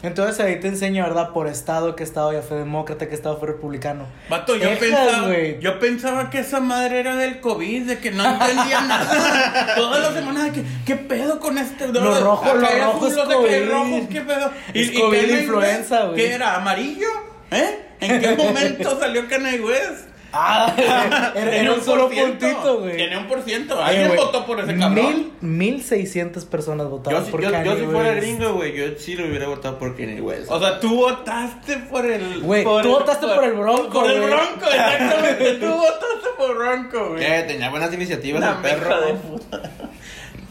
Entonces ahí te enseña, ¿verdad? Por estado, qué estado ya fue demócrata, qué estado fue republicano. Vato, yo Texas, pensaba, yo pensaba que esa madre era del COVID, de que no entendía nada. Toda la semana de que, ¿qué pedo con este? Lo rojo, lo rojo es azules, acá hay COVID. rojos, ¿qué pedo? Es qué COVID Kanye influenza, güey. ¿Qué era? ¿Amarillo? ¿Eh? ¿En qué momento salió Kanye West? Ah, era, Tenía era un solo puntito, güey. Tenía un por ciento. ¿Alguien votó por ese cabrón? Mil, mil seiscientas personas votaron Yo, por yo, yo Kanye si fuera gringo, güey, yo sí lo hubiera votado por Kanye West. O sea, tú votaste por el. Güey, tú votaste por el Bronco, Por el. Bronco, exactamente. tú votaste por Bronco, güey. Eh, tenía buenas iniciativas La el perro. hija de puta.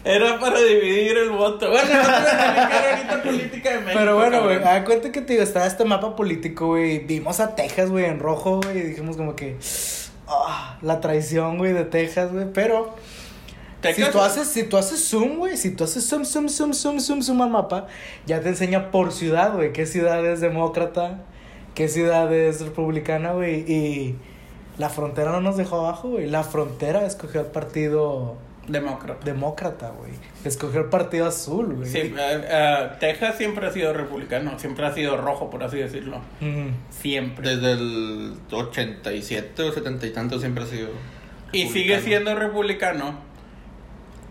Era para dividir el voto. Bueno, no ahorita política de México. Pero bueno, güey, da cuenta que te digo, estaba este mapa político, güey. Vimos a Texas, güey, en rojo, güey. Y dijimos como que. ah, la traición, güey, de Texas, güey. Pero. Texas- Si tú haces, si tú haces zoom, güey, si tú haces zoom, zoom, zoom, zoom, zoom, zoom al mapa, ya te enseña por ciudad, güey, qué ciudad es demócrata, qué ciudad es republicana, güey, y la frontera no nos dejó abajo, güey. La frontera escogió el partido Demócrata. demócrata, güey. Escogió el partido azul, güey. Sí, eh, eh, Texas siempre ha sido republicano, siempre ha sido rojo, por así decirlo. Siempre. Desde el 87 o 70 y tanto siempre ha sido. Y sigue siendo republicano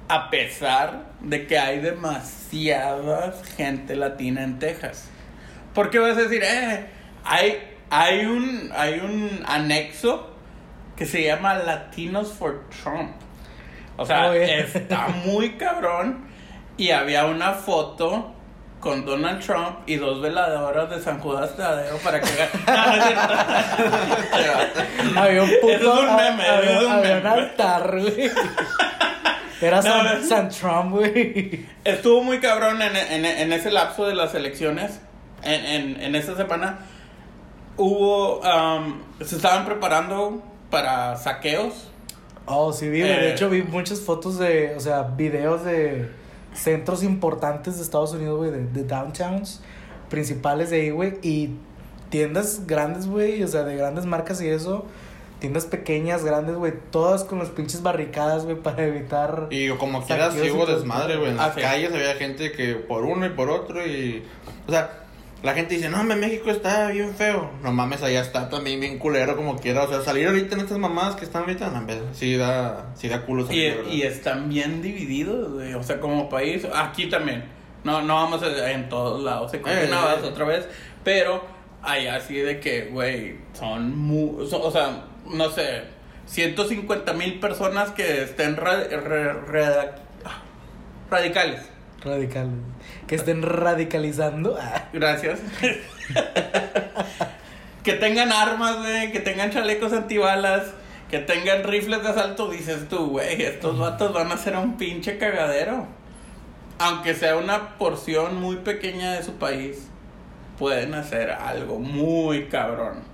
a pesar de que hay demasiada gente latina en Texas. ¿Por qué vas a decir, eh, hay, hay, un, hay un anexo que se llama Latinos for Trump? O sea, está muy cabrón. Y había una foto con Donald Trump y dos veladoras de San Judas Tadeo para que... No. Había un puto. Es un meme, había, es un había un meme. altar, güey. Era San, No, no. San Trump, güey. Estuvo muy cabrón en, en, en ese lapso de las elecciones. En, en, en esta semana hubo. um, se estaban preparando para saqueos. Oh, sí, vi, güey. Eh. De hecho, vi muchas fotos de. O sea, videos de centros importantes de Estados Unidos, güey, de, de downtowns principales de ahí, güey. Y tiendas grandes, güey. O sea, de grandes marcas y eso. Tiendas pequeñas, grandes, güey. Todas con las pinches barricadas, güey, para evitar. Y como quieras, sí hubo desmadre, güey. En Ah, las sí. calles había gente que por uno y por otro y... O sea, la gente dice, no, México está bien feo. No mames, allá está también bien culero como quiera. O sea, salir ahorita en estas mamadas que están ahorita, no, sí da, sí da culo Y, salir, y están bien divididos, güey. O sea, como país. Aquí también. No, no vamos a, en todos lados. Se Eh, eh. otra vez. Pero hay así de que, güey, son muy. son- o sea, no sé. 150 mil personas que estén ra- re- re- radicales. Radical. Que estén radicalizando. Gracias. que tengan armas, güey, que tengan chalecos antibalas, que tengan rifles de asalto, dices tú, güey, estos vatos van a ser un pinche cagadero. Aunque sea una porción muy pequeña de su país, pueden hacer algo muy cabrón.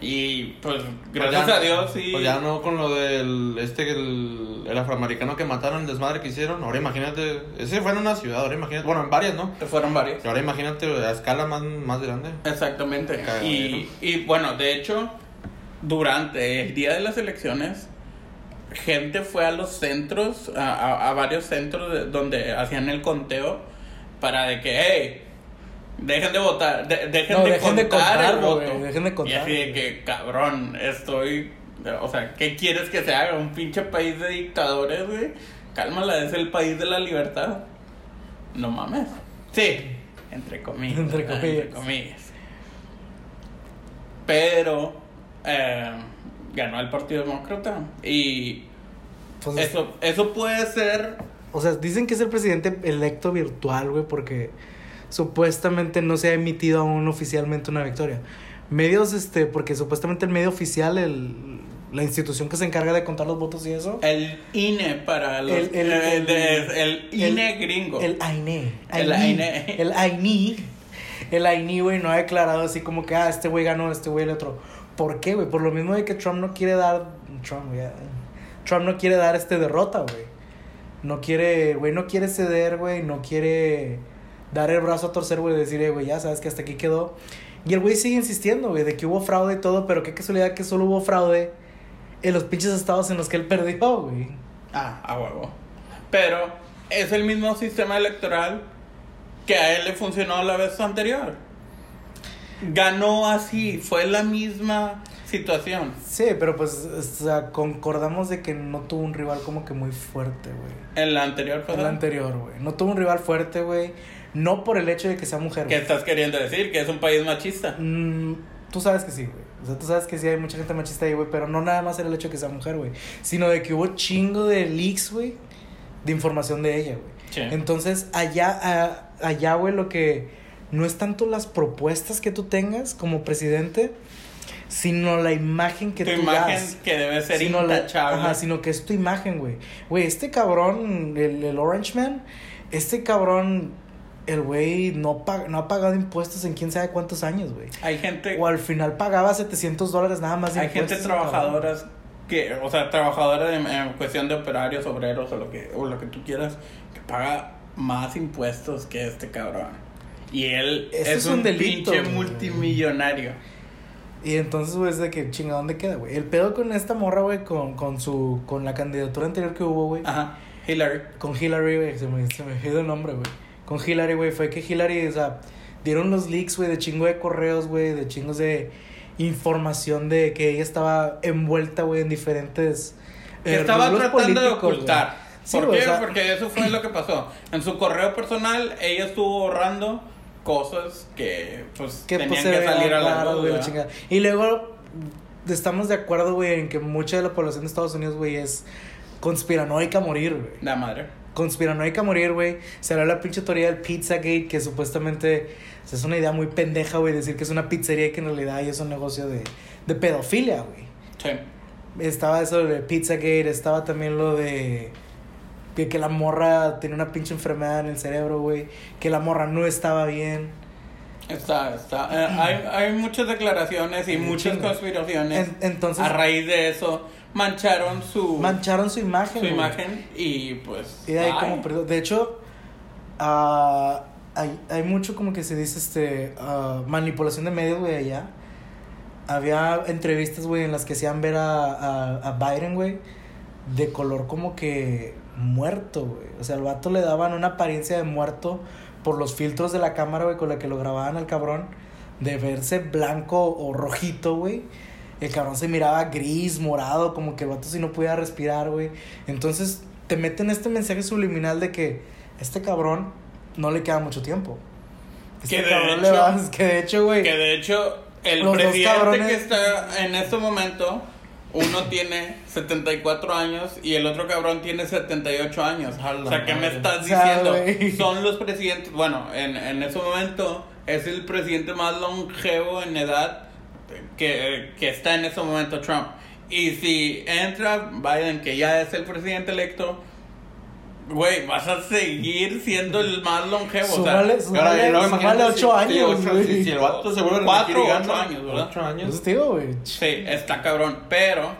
Y pues, Pues gracias ya- a Dios, sí. Pues ya no con lo del. Este, el, el afroamericano que mataron, el desmadre que hicieron. Ahora imagínate. Ese fue en una ciudad, ahora imagínate. Bueno, en varias, ¿no? Fueron varios. Y ahora imagínate a escala más, más grande. Exactamente. Y, y bueno, de hecho, durante el día de las elecciones, gente fue a los centros, a, a- a varios centros de- donde hacían el conteo para de que, hey, dejen de votar, de- dejen, No, de, dejen de contar el voto. güey, dejen de Y así de que, cabrón, estoy, o sea, ¿qué quieres que se haga? ¿Un pinche país de dictadores, güey? Cálmala, es el país de la libertad. No mames. Sí, Entre comillas. Entre comillas. Entre comillas. Pero eh, ganó el Partido Demócrata. Y Pues, eso, eso puede ser. O sea, dicen que es el presidente electo virtual, güey, porque supuestamente no se ha emitido aún oficialmente una victoria. Medios, este, porque supuestamente el medio oficial, el, la institución que se encarga de contar los votos y eso, El INE para los. El- el- eh, el- de- el INE gringo. el AINE, El AINE. el AINE, el AINE, güey, no ha declarado así como que, ah, este güey ganó, este güey el otro. ¿Por qué, güey? Por lo mismo de que Trump no quiere dar, Trump, güey, Trump no quiere dar este derrota, güey. No quiere, güey, no quiere ceder, güey, no quiere dar el brazo a torcer, güey, decir, eh, güey, ya sabes que hasta aquí quedó. Y el güey sigue insistiendo, güey, de que hubo fraude y todo, pero qué casualidad que solo hubo fraude en los pinches estados en los que él perdió, güey. Ah, a huevo. Pero es el mismo sistema electoral que a él le funcionó la vez anterior. Ganó así, fue la misma situación. Sí, pero pues, o sea, concordamos de que no tuvo un rival como que muy fuerte, güey. En la anterior fue El anterior, güey. No tuvo un rival fuerte, güey. No por el hecho de que sea mujer, ¿Qué güey. estás queriendo decir? Que es un país machista. Mm, tú sabes que sí, güey. O sea, tú sabes que sí hay mucha gente machista ahí, güey. Pero no nada más era el hecho de que sea mujer, güey. Sino de que hubo chingo de leaks, güey. De información de ella, güey. Sí. Entonces, allá, a- allá, güey, lo que no es tanto las propuestas que tú tengas como presidente, sino la imagen que tu tú imagen das. que debe ser Sino la- intachable. ajá, sino que es tu imagen, güey. Güey, este cabrón, el, el Orange Man, este cabrón, el güey no, no ha pagado impuestos en quién sabe cuántos años, güey. Hay gente, O al final pagaba 700 dólares nada más de hay impuestos. gente trabajadoras que, o sea, trabajadora en, en cuestión de operarios, obreros o lo que, o lo que tú quieras, que paga más impuestos que este cabrón. Y él Eso es, es un, un delito, pinche güey. multimillonario. Y entonces, güey, es de que chinga, ¿dónde queda, güey? El pedo con esta morra, güey, con, con su, con la candidatura anterior que hubo, güey. Ajá, Hillary. Con Hillary, güey, se me, se me el nombre, güey. Con Hillary, güey, fue que Hillary, o sea, dieron los leaks, güey, de chingo de correos, güey, de chingos de información de que ella estaba envuelta, güey, en diferentes... Que eh, estaba tratando de ocultar. Sí, ¿Por qué? o sea- Porque eso fue lo que pasó. En su correo personal, ella estuvo borrando cosas que, pues, que tenían pues, se que salir a la claro, luz. Y luego estamos de acuerdo, güey, en que mucha de la población de Estados Unidos, güey, es conspiranoica a morir, güey. La madre. Conspiranoica a morir, güey. Será la pinche teoría del Pizzagate, que supuestamente o sea, es una idea muy pendeja, güey, decir que es una pizzería y que en realidad es un negocio de, de pedofilia, güey. Sí. Estaba eso de Pizzagate, estaba también lo de que, que la morra tenía una pinche enfermedad en el cerebro, güey. Que la morra no estaba bien. Está, está. eh, hay, hay muchas declaraciones y muchas conspiraciones. En- entonces a raíz de eso, mancharon su, mancharon su imagen. su imagen y pues. Y de ahí ay. como perdió. De hecho, ah, hay, hay mucho como que se dice este ah, manipulación de medios, güey, allá. Había entrevistas, güey, en las que hacían ver a, a, a Biden, güey, de color como que muerto, güey. O sea, al vato le daban una apariencia de muerto por los filtros de la cámara, güey, con la que lo grababan al cabrón. De verse blanco o rojito, güey. El cabrón se miraba gris, morado, como que el vato si no podía respirar, güey. Entonces te meten este mensaje subliminal de que este cabrón no le queda mucho tiempo. Este Que de cabrón le hecho- va- que de hecho, güey. Que de hecho, el Los dos presidente cabrones- que está en este momento, uno tiene 74 años y el otro cabrón tiene 78 años. O sea, ¿qué me estás diciendo? Son los presidentes, bueno, en, en ese momento es el presidente más longevo en edad que, que está en ese momento Trump. Y si entra Biden, que ya es el presidente electo, güey, vas a seguir siendo el más longevo. o sea, Súmale, Ahora, súmale, y luego súmale imagínate ocho si- sí, años, ocho- güey. si, si el vato se vuelve a Cuatro, repetir y ocho gana, años, ¿verdad? ocho años. Eso te digo, güey. Sí, está cabrón, pero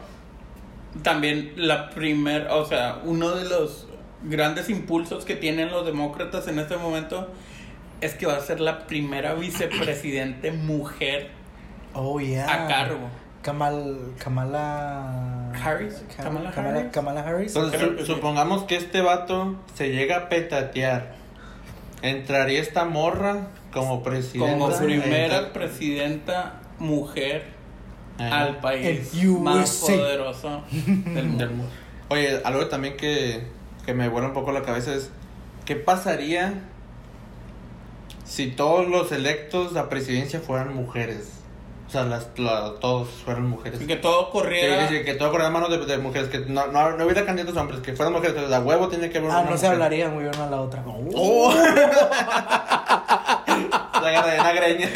también la primer, o sea, uno de los grandes impulsos que tienen los demócratas en este momento es que va a ser la primera vicepresidente mujer Oh, yeah. a cargo. Kamal, Kamala Harris, Kam- Kamala Kamala, Harris. Kamala Harris. Entonces, su- supongamos que este vato se llega a petatear. ¿Entraría esta morra como presidenta? Como primera presidenta mujer eh, al país El más poderoso del mundo. Oye, algo también que, que me vuela un poco la cabeza es, ¿qué pasaría si todos los electos a presidencia fueran mujeres. O sea, las, la- todos fueran mujeres. Y que todo corriera. sí, sí, que todo corriera a manos de, de mujeres, que no, no, no hubiera candidatos hombres, que fueran mujeres, entonces a huevo tiene que haber Ah, una no se mujer. hablarían muy bien una a la otra. ¡Oh! De una greña.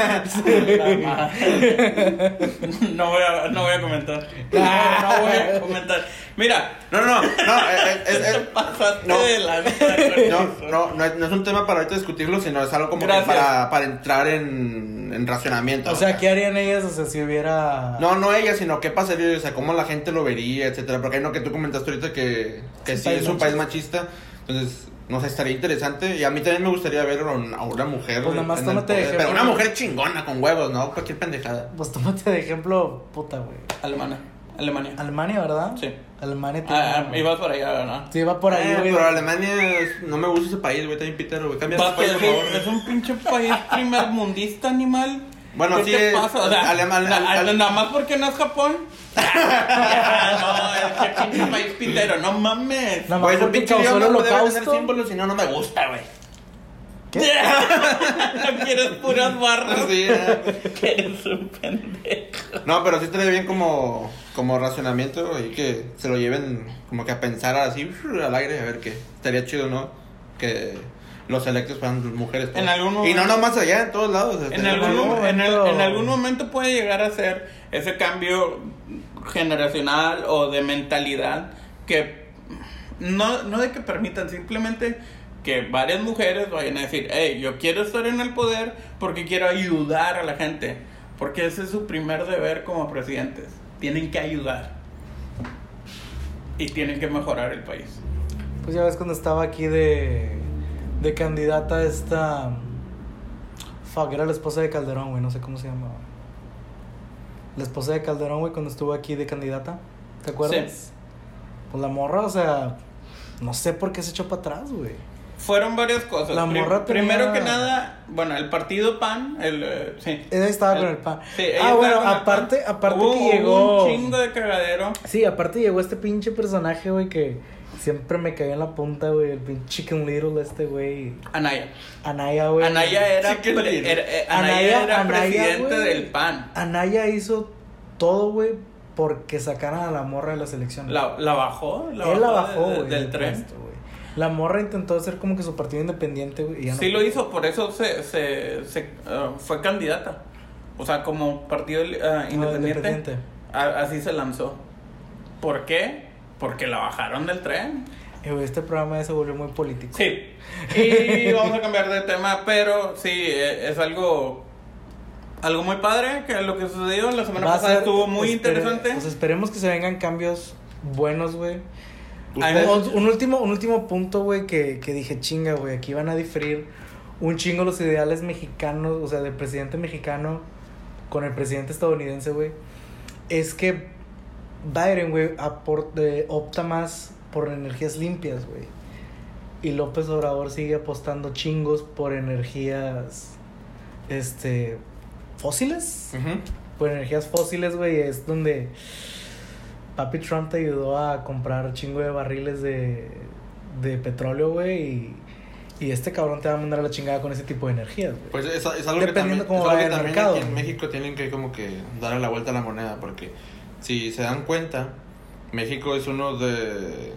no, voy a, no voy a comentar. No, no voy a comentar. Mira, No, no, no, no, eh, es, es- es- pasaste no. de la no, no, no, es, no es un tema para ahorita discutirlo, sino es algo como que para, para entrar en, en racionamiento. O sea, ¿qué harían ellas o sea, si hubiera... No, no ella, sino qué pasaría, o sea, cómo la gente lo vería, etcétera. Porque hay uno que tú comentaste ahorita que, que sí es un país machista. Entonces, no sé, estaría interesante. Y a mí también me gustaría ver a una, mujer. Pues nada más tómate de ejemplo. Pero una mujer chingona con huevos, ¿no? Cualquier pendejada. Pues tómate de ejemplo, puta, güey. Alemania. Alemania. Alemania, ¿verdad? Sí. Alemania. Ah, ah, ibas por allá, ¿verdad? Sí, va por ahí, Eh, güey. pero Alemania es- no me gusta ese país, güey, está bien pitero, güey. Cambia Vato, país, por favor. es, es un pinche país primermundista animal. Bueno, ¿Qué sí te es- pasa? O sea, alem- al- na- al- nada más porque no es Japón. no, es que pinche país pitero, no mames. Nada más porque pinche causó el holocausto. símbolos, si no, no me gusta, güey. ¿Qué? no quieres puras barras. Sí, eh. Que eres un pendejo. No, pero sí estaría bien como, como racionamiento y que se lo lleven como que a pensar así al aire, a ver qué. Estaría chido, ¿no? Que los electos fueran mujeres. En algún Y no momento- nomás allá, en todos lados. En estaría algún, algún en, el- momento- en algún momento puede llegar a ser ese cambio generacional o de mentalidad que no, no de que permitan, simplemente que varias mujeres vayan a decir, hey, yo quiero estar en el poder porque quiero ayudar a la gente, porque ese es su primer deber como presidentes, tienen que ayudar y tienen que mejorar el país. Pues ya ves cuando estaba aquí de, de candidata esta... Fuck, era la esposa de Calderón, güey, no sé cómo se llama. La esposa de Calderón, güey, cuando estuvo aquí de candidata. ¿Te acuerdas? Sí. Pues la morra, o sea, no sé por qué se echó para atrás, güey. Fueron varias cosas. La Prim- morra tenía- Primero que nada, bueno, el partido PAN, el, eh, sí. Ella estaba El- con el pan. Sí, ah, bueno, aparte, aparte Hubo- que llegó. un chingo de cagadero. Sí, aparte llegó este pinche personaje, güey, que siempre me cayó en la punta, güey. El pinche Chicken Little, este, güey. Anaya. Anaya, güey. Anaya era, pre- eh, Anaya, Anaya- era Anaya, presidente del PAN. Anaya hizo todo, güey, porque sacaran a la morra de las elecciones. La, la bajó. La Él la de- bajó, de- güey. del del tren. puesto. La morra intentó hacer como que su partido independiente, güey. no Sí lo pudo. hizo, por eso se, se, se, ah, fue candidata. O sea, como partido ah, independiente, independiente. a- así se lanzó. ¿Por qué? Porque la bajaron del tren. Eh, este programa ya se volvió muy político. Sí. Y vamos a cambiar de tema, pero sí, eh, es algo algo muy padre que lo que sucedió la semana Va pasada ser- estuvo muy espere- interesante. Pues esperemos que se vengan cambios buenos, güey. Un, un último, un último punto, güey, que, que dije, chinga, güey, aquí van a diferir un chingo los ideales mexicanos, o sea, del presidente mexicano con el presidente estadounidense, güey. Es que Biden, güey, opta más por energías limpias, güey. Y López Obrador sigue apostando chingos por energías, este, fósiles Ujú. por energías fósiles, güey, es donde Papi Trump te ayudó a comprar chingo de barriles de, de petróleo, güey, y, y este cabrón te va a mandar a la chingada con ese tipo de energías, güey. Pues es, es algo que Dependiendo también, cómo es algo que también mercado. aquí en México tienen que como que darle la vuelta a la moneda porque si se dan cuenta México es uno de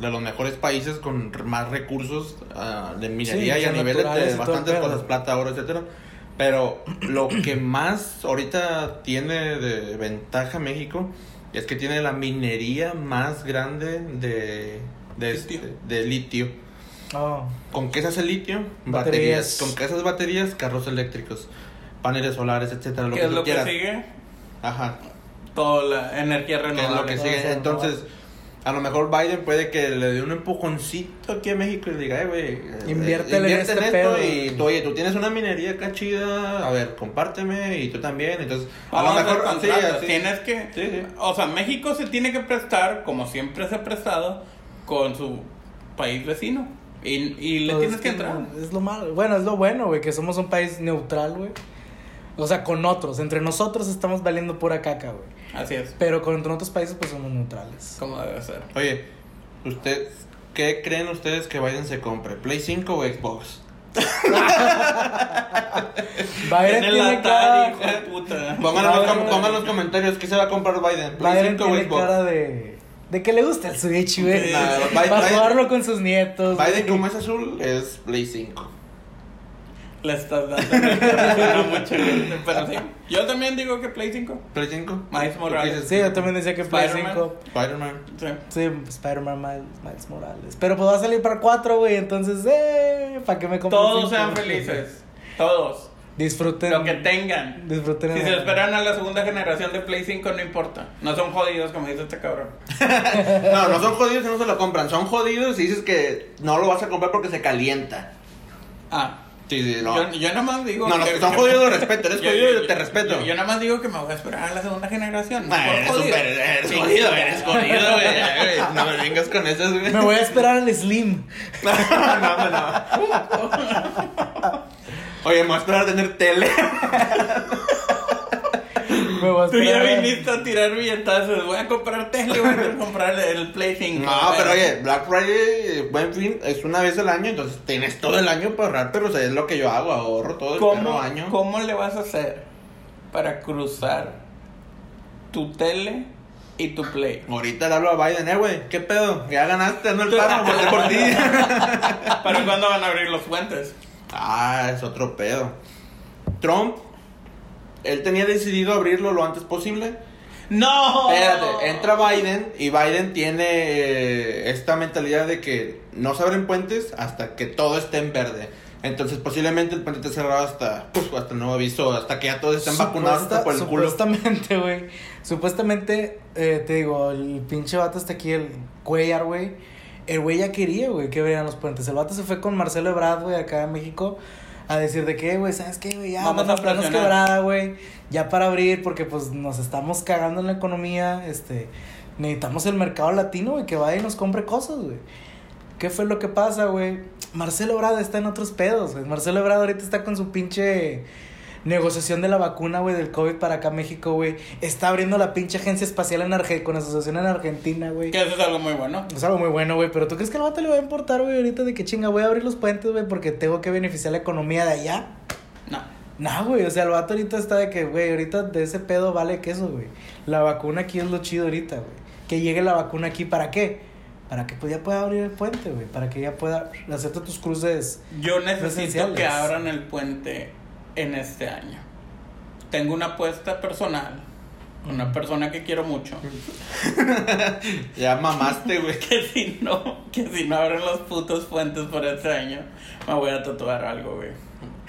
de los mejores países con más recursos ah, de minería Sí, y a naturales de bastantes pedo. cosas, plata, oro, etcétera. Pero lo que más ahorita tiene de ventaja México es que tiene la minería más grande de, de, Litio. este- de litio. Oh, ¿Con qué se hace litio? Baterías. Baterías. ¿Con qué esas baterías? Carros eléctricos, paneles solares, etcétera, lo ¿Qué que es tú lo que sigue? Ajá. Toda la energía ¿Qué es renovable. lo que sigue? Entonces, a lo mejor Biden puede que le dé un empujoncito aquí a México y le diga, eh, güey, eh, Inviértele en invierte este esto pedo". y tú, oye, tú tienes una minería acá chida, a ver, compárteme y tú también. Entonces, a Vamos lo mejor, así. Tienes que. Sí, sí. O sea, México se tiene que prestar, como siempre se ha prestado, con su país vecino. Y, y le pues tienes es que entrar. Es lo malo, bueno, es lo bueno, güey, que somos un país neutral, güey. O sea, con otros, entre nosotros estamos valiendo pura caca, güey. Así es. Pero con otros países, pues somos neutrales. Como debe ser. Oye, ¿usted, ¿qué creen ustedes que Biden se compre? ¿Play 5 o Xbox? Biden En el tiene Atari, cara. hijo de puta. Pongan en los, comentarios qué se va a comprar Biden. Play Biden 5 o tiene Xbox. cara de. De que le gusta el Switch, güey. Para jugarlo con sus nietos. Biden, como es azul, es Play 5. Le estás dando pero sí. Yo también digo que Play 5. ¿Play 5? Miles Morales. Sí, yo también decía que Play Spider-Man. 5. Spider-Man. Sí. Sí, Spider-Man Miles, Miles Morales. Pero pues va a salir para 4, güey. Entonces, eh, ¿para qué me compro Todos cinco? sean felices. Todos. Disfruten. Lo que tengan. Disfruten. Si se esperan a la segunda generación de Play 5, no importa. No son jodidos, como dice este cabrón. No, no son jodidos y no se lo compran. Son jodidos y dices que no lo vas a comprar porque se calienta. Ah. Sí, sí, no. Yo, yo nada más digo. No, los que son jodidos respeto. Eres jodido y te respeto. Yo, yo nada más digo que me voy a esperar a la segunda generación. Ah, Por eres jodido. súper, eres Sí. jodido, eres jodido, güey. güey. No me vengas con esas, güey. Me voy a esperar al Slim. No, no, no. Oye, me voy a esperar a tener tele. Me voy a Tú ya viniste a tirar billetazos. Voy a comprar tele, voy a comprar el Play 5. No, pero oye, Black Friday, buen fin, es una vez al año, entonces tienes todo el año para ahorrar, pero o sea, es lo que yo hago, ahorro todo el ¿Cómo, año. ¿Cómo le vas a hacer para cruzar tu tele y tu Play? Ahorita le hablo a Biden, eh, güey, ¿qué pedo? Ya ganaste, no el paro, voté por ti. ¿Para cuándo van a abrir los puentes? ah, es otro pedo. Trump, él tenía decidido abrirlo lo antes posible. ¡No! Espérate, entra Biden y Biden tiene eh, esta mentalidad de que no se abren puentes hasta que todo esté en verde. Entonces posiblemente el puente esté cerrado hasta, uf, hasta nuevo aviso, hasta que ya todos estén vacunados hasta por el culo. Supuestamente, güey. Supuestamente, eh, te digo, el pinche vato está aquí, el Cuellar, güey. El güey ya quería, güey, que abrieran los puentes. El vato se fue con Marcelo Ebrard, güey, acá en México. A decir de que, güey, ¿sabes qué, güey? Ya, Vamos a planos quebrada, güey. Ya para abrir, porque pues nos estamos cagando en la economía. Este, necesitamos el mercado latino, güey, que vaya y nos compre cosas, güey. ¿Qué fue lo que pasa, güey? Marcelo Ebrard está en otros pedos, güey. Marcelo Ebrard ahorita está con su pinche negociación de la vacuna, güey, del COVID para acá México, güey. Está abriendo la pinche agencia espacial en Arge con asociación en Argentina, güey. Que eso es algo muy bueno. Es algo muy bueno, güey, pero ¿tú crees que al vato le va a importar, güey, ahorita de que chinga, voy a abrir los puentes, güey, porque tengo que beneficiar la economía de allá? No. Nah, güey, o sea, el vato ahorita está de que, güey, ahorita de ese pedo vale queso, güey. La vacuna aquí es lo chido ahorita, güey. Que llegue la vacuna aquí, ¿para qué? Para que pues ya pueda abrir el puente, güey. Para que ya pueda hacerte tus cruces. Yo necesito que abran el puente en este año. Tengo una apuesta personal. Una persona que quiero mucho. Ya mamaste, güey. Que si no, que si no abren los putos puentes por este año, me voy a tatuar algo, güey.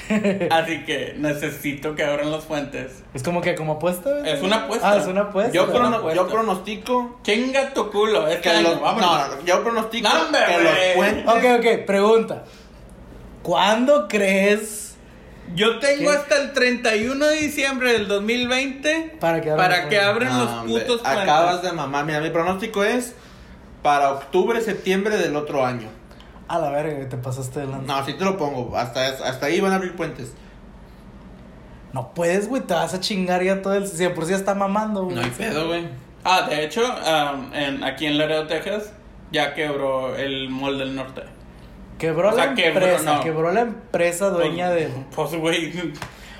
Así que necesito que abran los puentes. Es como que como apuesta. Es una apuesta. Ah, es una apuesta. Yo, Yo prono- apuesta. yo pronostico Chinga tu culo, este que año, los, vámonos. no, no, yo pronostico que los puentes Ok, ok, pregunta. ¿Cuándo crees Yo tengo ¿Qué? hasta el 31 de diciembre del 2020 para que abran para los que No, los hombre, putos puentes. Acabas de mamar. Mira, mi pronóstico es para octubre, septiembre del otro año. A la verga, te pasaste de lanza. No, sí te lo pongo. Hasta, hasta ahí van a abrir puentes. No puedes, güey, te vas a chingar ya todo el... Si de por sí está mamando, güey. No hay pedo, güey. Ah, de hecho, um, en, aquí en Laredo, Texas, ya quebró el Mall del Norte. Quebró O sea, la quebró, empresa, no. quebró la empresa dueña pues, de... Pues, güey.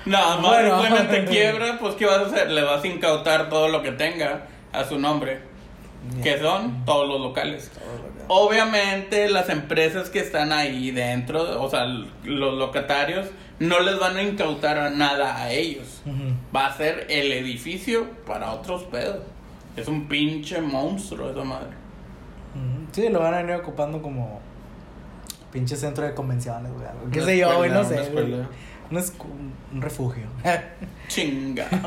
Nada más Bueno. simplemente quiebra, pues, ¿qué vas a hacer? Le vas a incautar todo lo que tenga a su nombre. Que son todos los locales. Obviamente, las empresas que están ahí dentro, o sea, los locatarios, no les van a incautar nada a ellos. Va a ser el edificio para otros pedos. Es un pinche monstruo esa madre. Sí, lo van a venir ocupando como pinche centro de convenciones, güey. algo. ¿Qué Una sé yo, güey? escuela, No sé, una escuela. Un, un refugio. Chinga.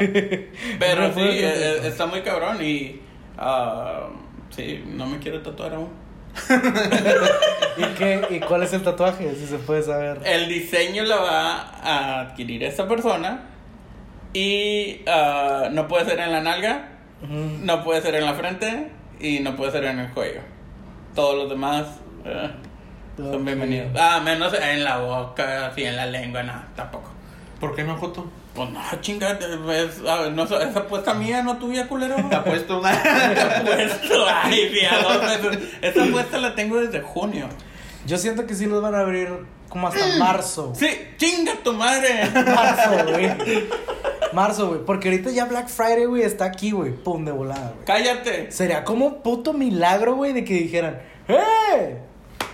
Pero sí, Refugio, eh, está muy cabrón y... ah, sí, no me quiero tatuar aún. ¿Y, qué, ¿Y cuál es el tatuaje? Si se puede saber. El diseño lo va a adquirir esta persona y ah, no puede ser en la nalga, Ujú. no puede ser en la frente y no puede ser en el cuello. Todos los demás son bienvenidos. Ah, menos en la boca, así en la lengua, no, tampoco. ¿Por qué no, Joto? Pues no, chinga, es, ah, no, esa apuesta mía, no tuya, culero. Te ha puesto una. apuesto, ay, meses. Esa apuesta la tengo desde junio. Yo siento que sí los van a abrir como hasta marzo. Sí, chinga tu madre. Marzo, güey. Marzo, güey. Porque ahorita ya Black Friday, güey, está aquí, güey. Pum, de volada, güey. Cállate. Sería como puto milagro, güey, de que dijeran, ¡eh!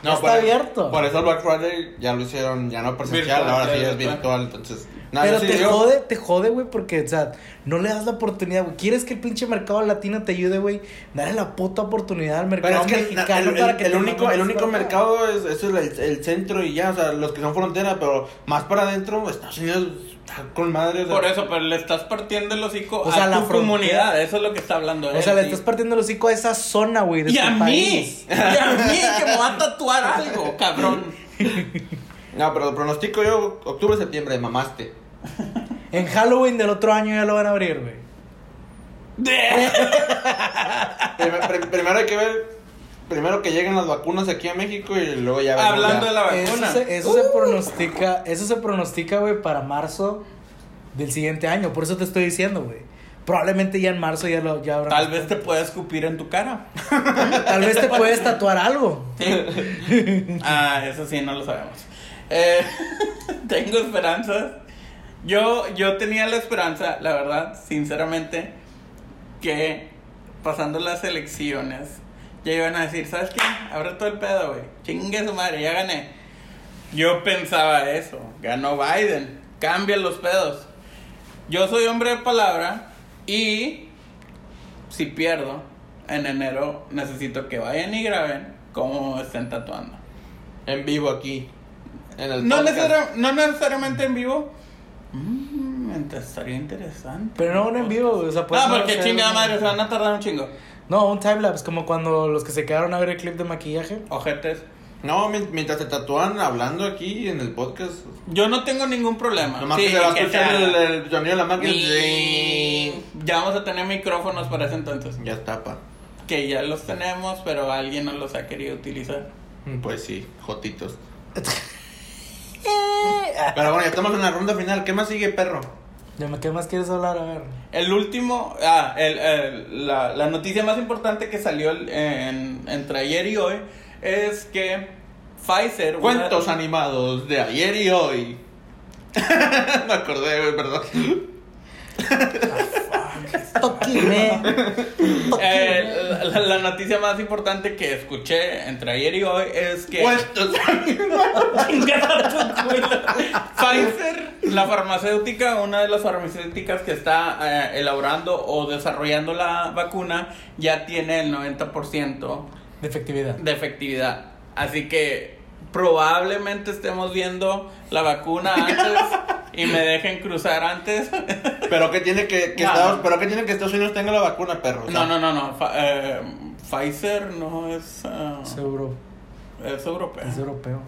Ya está por, abierto. Por eso el Black Friday ya lo hicieron, ya no presencial, Virtual, ahora sí es virtual, entonces... nada, Pero yo sí te digo- jode, te jode, güey, porque, o sea, no le das la oportunidad, güey. ¿Quieres que el pinche mercado latino te ayude, güey? Dale la puta oportunidad al mercado es que el, mexicano el- para el- que el te único, el único para mercado es, es el, el centro y ya, o sea, los que son frontera, pero más para adentro, Estados Unidos está con madre. sea, Por eso, pero le estás partiendo el hocico O sea, a la tu frontera. comunidad. Eso es lo que está hablando O sea, le él, estás sí. partiendo el hocico a esa zona, güey, de Y a mí. país. Y a mí que me va a tatuar algo, cabrón. No, pero pronostico yo octubre, septiembre, mamaste. En Halloween del otro año ya lo van a abrir, güey. Prim- prim- primero hay que ver, primero que lleguen las vacunas aquí a México y luego ya Hablando ya. de la Eso vacuna. se, eso se pronostica, eso se pronostica, güey, para marzo del siguiente año. Por eso te estoy diciendo, güey. Probablemente ya en marzo ya lo ya habrá. Tal vez te pueda escupir en tu cara. Tal vez te puedes tatuar algo. Sí. Ah, eso sí, no lo sabemos. Eh, tengo esperanzas. Yo, yo tenía la esperanza, la verdad, sinceramente, que pasando las elecciones ya iban a decir, ¿sabes qué? Abre todo el pedo, güey. Chingue su madre, ya gané. Yo pensaba eso. Ganó Biden. Cambia los pedos. Yo soy hombre de palabra y si pierdo en enero necesito que vayan y graben cómo estén tatuando. En vivo aquí. En el No, podcast. necesari- no necesariamente en vivo. Mm, estaría interesante. Pero no un en vivo. O sea, no, porque hacer- chingada madre, se van a tardar un chingo. No, un timelapse, como cuando los que se quedaron a ver el clip de maquillaje. Ojetes. No, mi- mientras te tatúan hablando aquí en el podcast. Yo no tengo ningún problema. Nomás Sí, que se va a escuchar el, el sonido de la máquina. Y ya vamos a tener micrófonos para ese entonces. Ya está, pa. Que ya los tenemos, pero alguien no los ha querido utilizar. Pues sí, jotitos. Pero bueno, ya estamos en la ronda final. ¿Qué más sigue, perro? ¿Qué más quieres hablar? A ver. El último, ah, el, el- la, la noticia más importante que salió el- en- entre ayer y hoy es que Pfizer. una- Cuentos animados de ayer y hoy. Me acordé, perdón. Toquime. Eh, la, la noticia más importante que escuché entre ayer y hoy es que. Pfizer, la farmacéutica, una de las farmacéuticas que está eh, elaborando o desarrollando la vacuna, ya tiene el 90% De efectividad. de efectividad. Así que probablemente estemos viendo la vacuna antes y me dejen cruzar antes. Pero que tiene que, que No. Estados, pero que tiene que Estados Unidos tenga la vacuna, perro. O sea, No, no, no, no. Fa- eh, Pfizer no es, ah, Es, euro- es europeo. es europeo.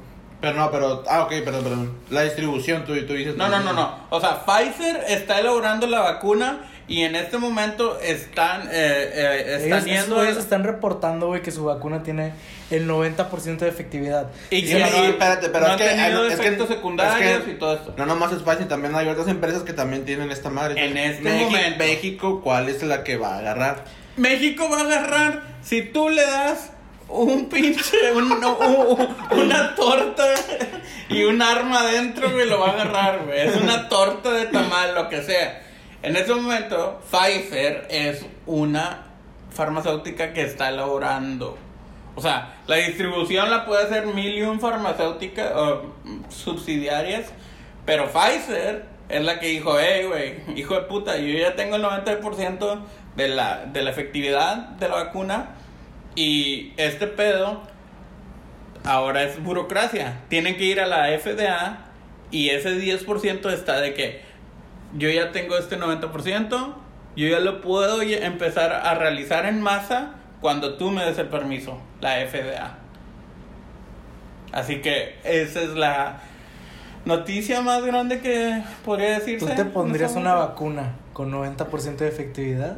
Pero no, pero. Ah, ok, perdón, perdón. La distribución, tú, tú dices. No, no, no, no. O sea, Pfizer está elaborando la vacuna y en este momento están, eh, eh, están Ellos, yendo. están reportando, güey, que su vacuna tiene el 90% de efectividad. y y- no- espérate, pero no es han que. es que- efectos secundarios es que y todo esto. No nomás es Pfizer, también hay otras empresas que también tienen esta madre. En este México- momento. México, ¿cuál es la que va a agarrar? México va a agarrar si tú le das un pinche, un- un- una torta y un arma adentro, güey, lo va a agarrar, güey. Es una torta de tamal, lo que sea. En este momento, Pfizer es una farmacéutica que está elaborando. O sea, la distribución la puede hacer Million farmacéuticas o mm, subsidiarias, pero Pfizer es la que dijo, hey, güey, hijo de puta, yo ya tengo el 90% de la, de la efectividad de la vacuna y este pedo ahora es burocracia. Tienen que ir a la FDA y ese 10% está de que yo ya tengo este 90%, yo ya lo puedo empezar a realizar en masa cuando tú me des el permiso, la FDA. Así que esa es la noticia más grande que podría decirse. ¿Tú te pondrías No sé, una vacuna con 90% de efectividad?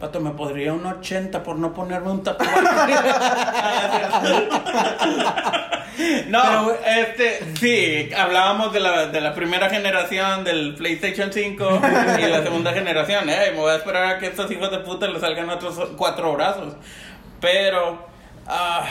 Pato, me podría un 80 por no ponerme un tatuaje. no, Pero, este, sí, hablábamos de la, de la primera generación del PlayStation 5 y la segunda generación. Eh, me voy a esperar a que estos hijos de puta le salgan otros cuatro brazos. Pero, ah,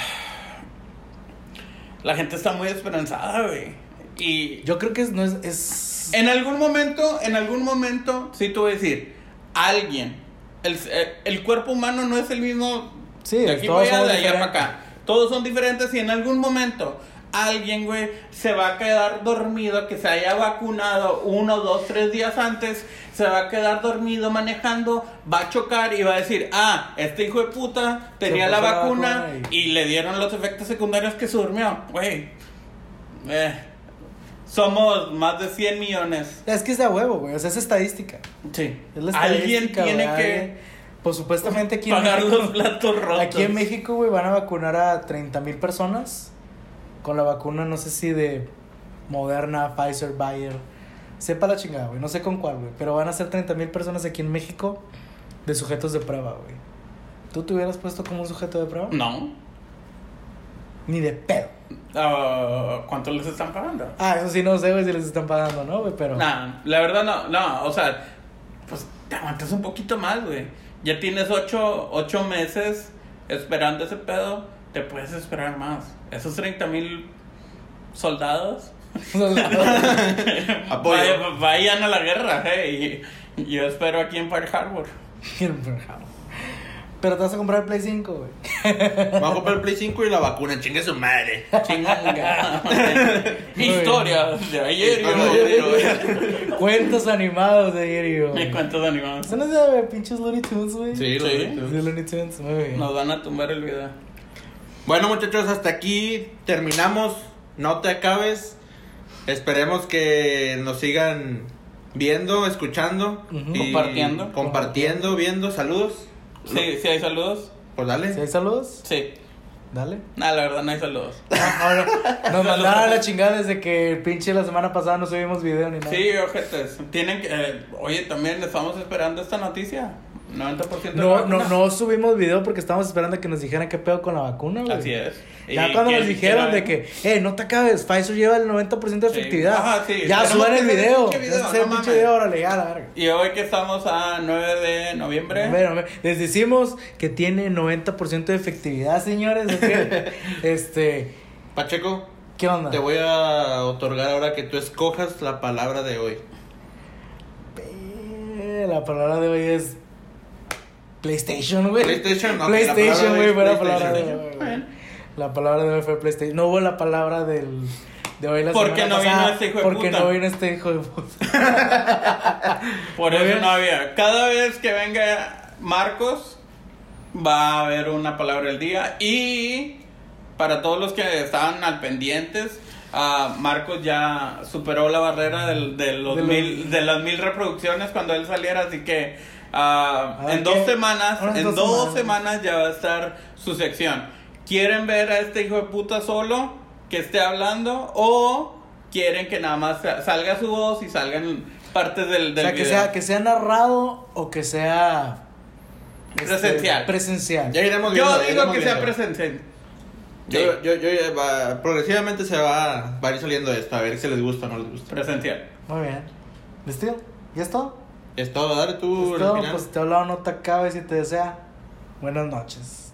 la gente está muy esperanzada, güey. Y Yo creo que es, no es, es... en algún momento, en algún momento, sí te voy a decir, alguien, el, eh, el cuerpo humano no es el mismo Sí, de aquí para allá, de allá para acá. Todos son diferentes y en algún momento alguien, güey, se va a quedar dormido, que se haya vacunado uno, dos, tres días antes, se va a quedar dormido manejando, va a chocar y va a decir, ah, este hijo de puta tenía la puso la vacuna vacuna y... le dieron los efectos secundarios que se durmió. Güey, eh, somos más de 100 millones. Es que es de a huevo, güey. O sea, es estadística. Sí. Es la Alguien estadística, tiene güey, que alguien- Pues supuestamente aquí en pagar México... los platos rotos. Aquí en México, güey, van a vacunar a 30 mil personas con la vacuna, no sé si de Moderna, Pfizer, Bayer. Sepa la chingada, güey. No sé con cuál, güey. Pero van a ser 30 mil personas aquí en México de sujetos de prueba, güey. ¿Tú te hubieras puesto como un sujeto de prueba? No. Ni de pedo. Ah, ¿Cuánto les están pagando? Ah, eso sí no sé, güey, si les están pagando, ¿no, güey? Pero... Nah, la verdad no, no, o sea, pues te aguantas un poquito más, güey. Ya tienes ocho, ocho meses esperando ese pedo, te puedes esperar más. Esos 30 mil soldados Apoyo. vaya- vayan a la guerra, hey. y Yo espero aquí en Park Harbor. Pero te vas a comprar el Play 5, güey. Va a comprar el Play 5 y la vacuna, chingue su madre. Chinganga. Historias de ayer. Cuentos animados de ayer y Me hoy. cuentos animados. ¿Son de pinches Looney Tunes, güey? Sí, Sí. Looney Tunes, muy bien. Nos van a tumbar el video. Bueno, muchachos, hasta aquí terminamos. No te acabes. Esperemos que nos sigan viendo, escuchando, y Compartiendo. compartiendo, viendo. Saludos. Sí, sí hay saludos. Pues dale. ¿Si hay saludos? Sí. Dale. No, la verdad no hay saludos. No, no, Nos mandaron a la chingada desde que el pinche la semana pasada no subimos video ni nada. Sí, ojetes. Tienen que. eh, oye, también estamos esperando esta noticia. 90% de No, no, no subimos video porque estábamos esperando a que nos dijeran qué pedo con la vacuna, güey. Así es. Ya Y cuando nos dijeron de que, eh, no te acabes, Pfizer lleva el 90% de Sí. efectividad. Ajá, sí, ya suban el video. video, no mames. video, órale, ya, la verga. Y hoy que estamos a 9 de noviembre. Bueno, les decimos que tiene 90% de efectividad, señores. este, Pacheco, ¿qué onda? te voy a otorgar ahora que tú escojas la palabra de hoy. Eh, La palabra de hoy es PlayStation, güey. PlayStation, ok, PlayStation, güey, fue la la palabra de hoy. Bueno. La palabra de hoy fue PlayStation. No hubo la palabra del de hoy la Porque no vino este hijo de Porque puta. no vino este hijo de puta. Por eso bien. no había. Cada vez que venga Marcos, va a haber una palabra del día. Y para todos los que estaban al pendientes, ah, Marcos ya superó la barrera del- de, los De los- mil, de las mil reproducciones cuando él saliera. Así que ah, A ver, en dos semanas, en dos dos semanas. semanas ya va a estar su sección. ¿Quieren ver a este hijo de puta solo que esté hablando? ¿O quieren que nada más sa- salga su voz y salgan partes del, O del sea, que video? sea, que sea narrado o que sea este, Presencial. presencial. Ya iremos viendo. Yo digo iremos que sea presencial. Yo, yo, yo, ya va- progresivamente se va, va a ir saliendo esto, a ver si les gusta o no les gusta. Presencial. Muy bien. ¿Listo? ¿Ya es todo? Es todo, dale tú Es todo, pues te hablado, no te acabes y te desea. Buenas noches.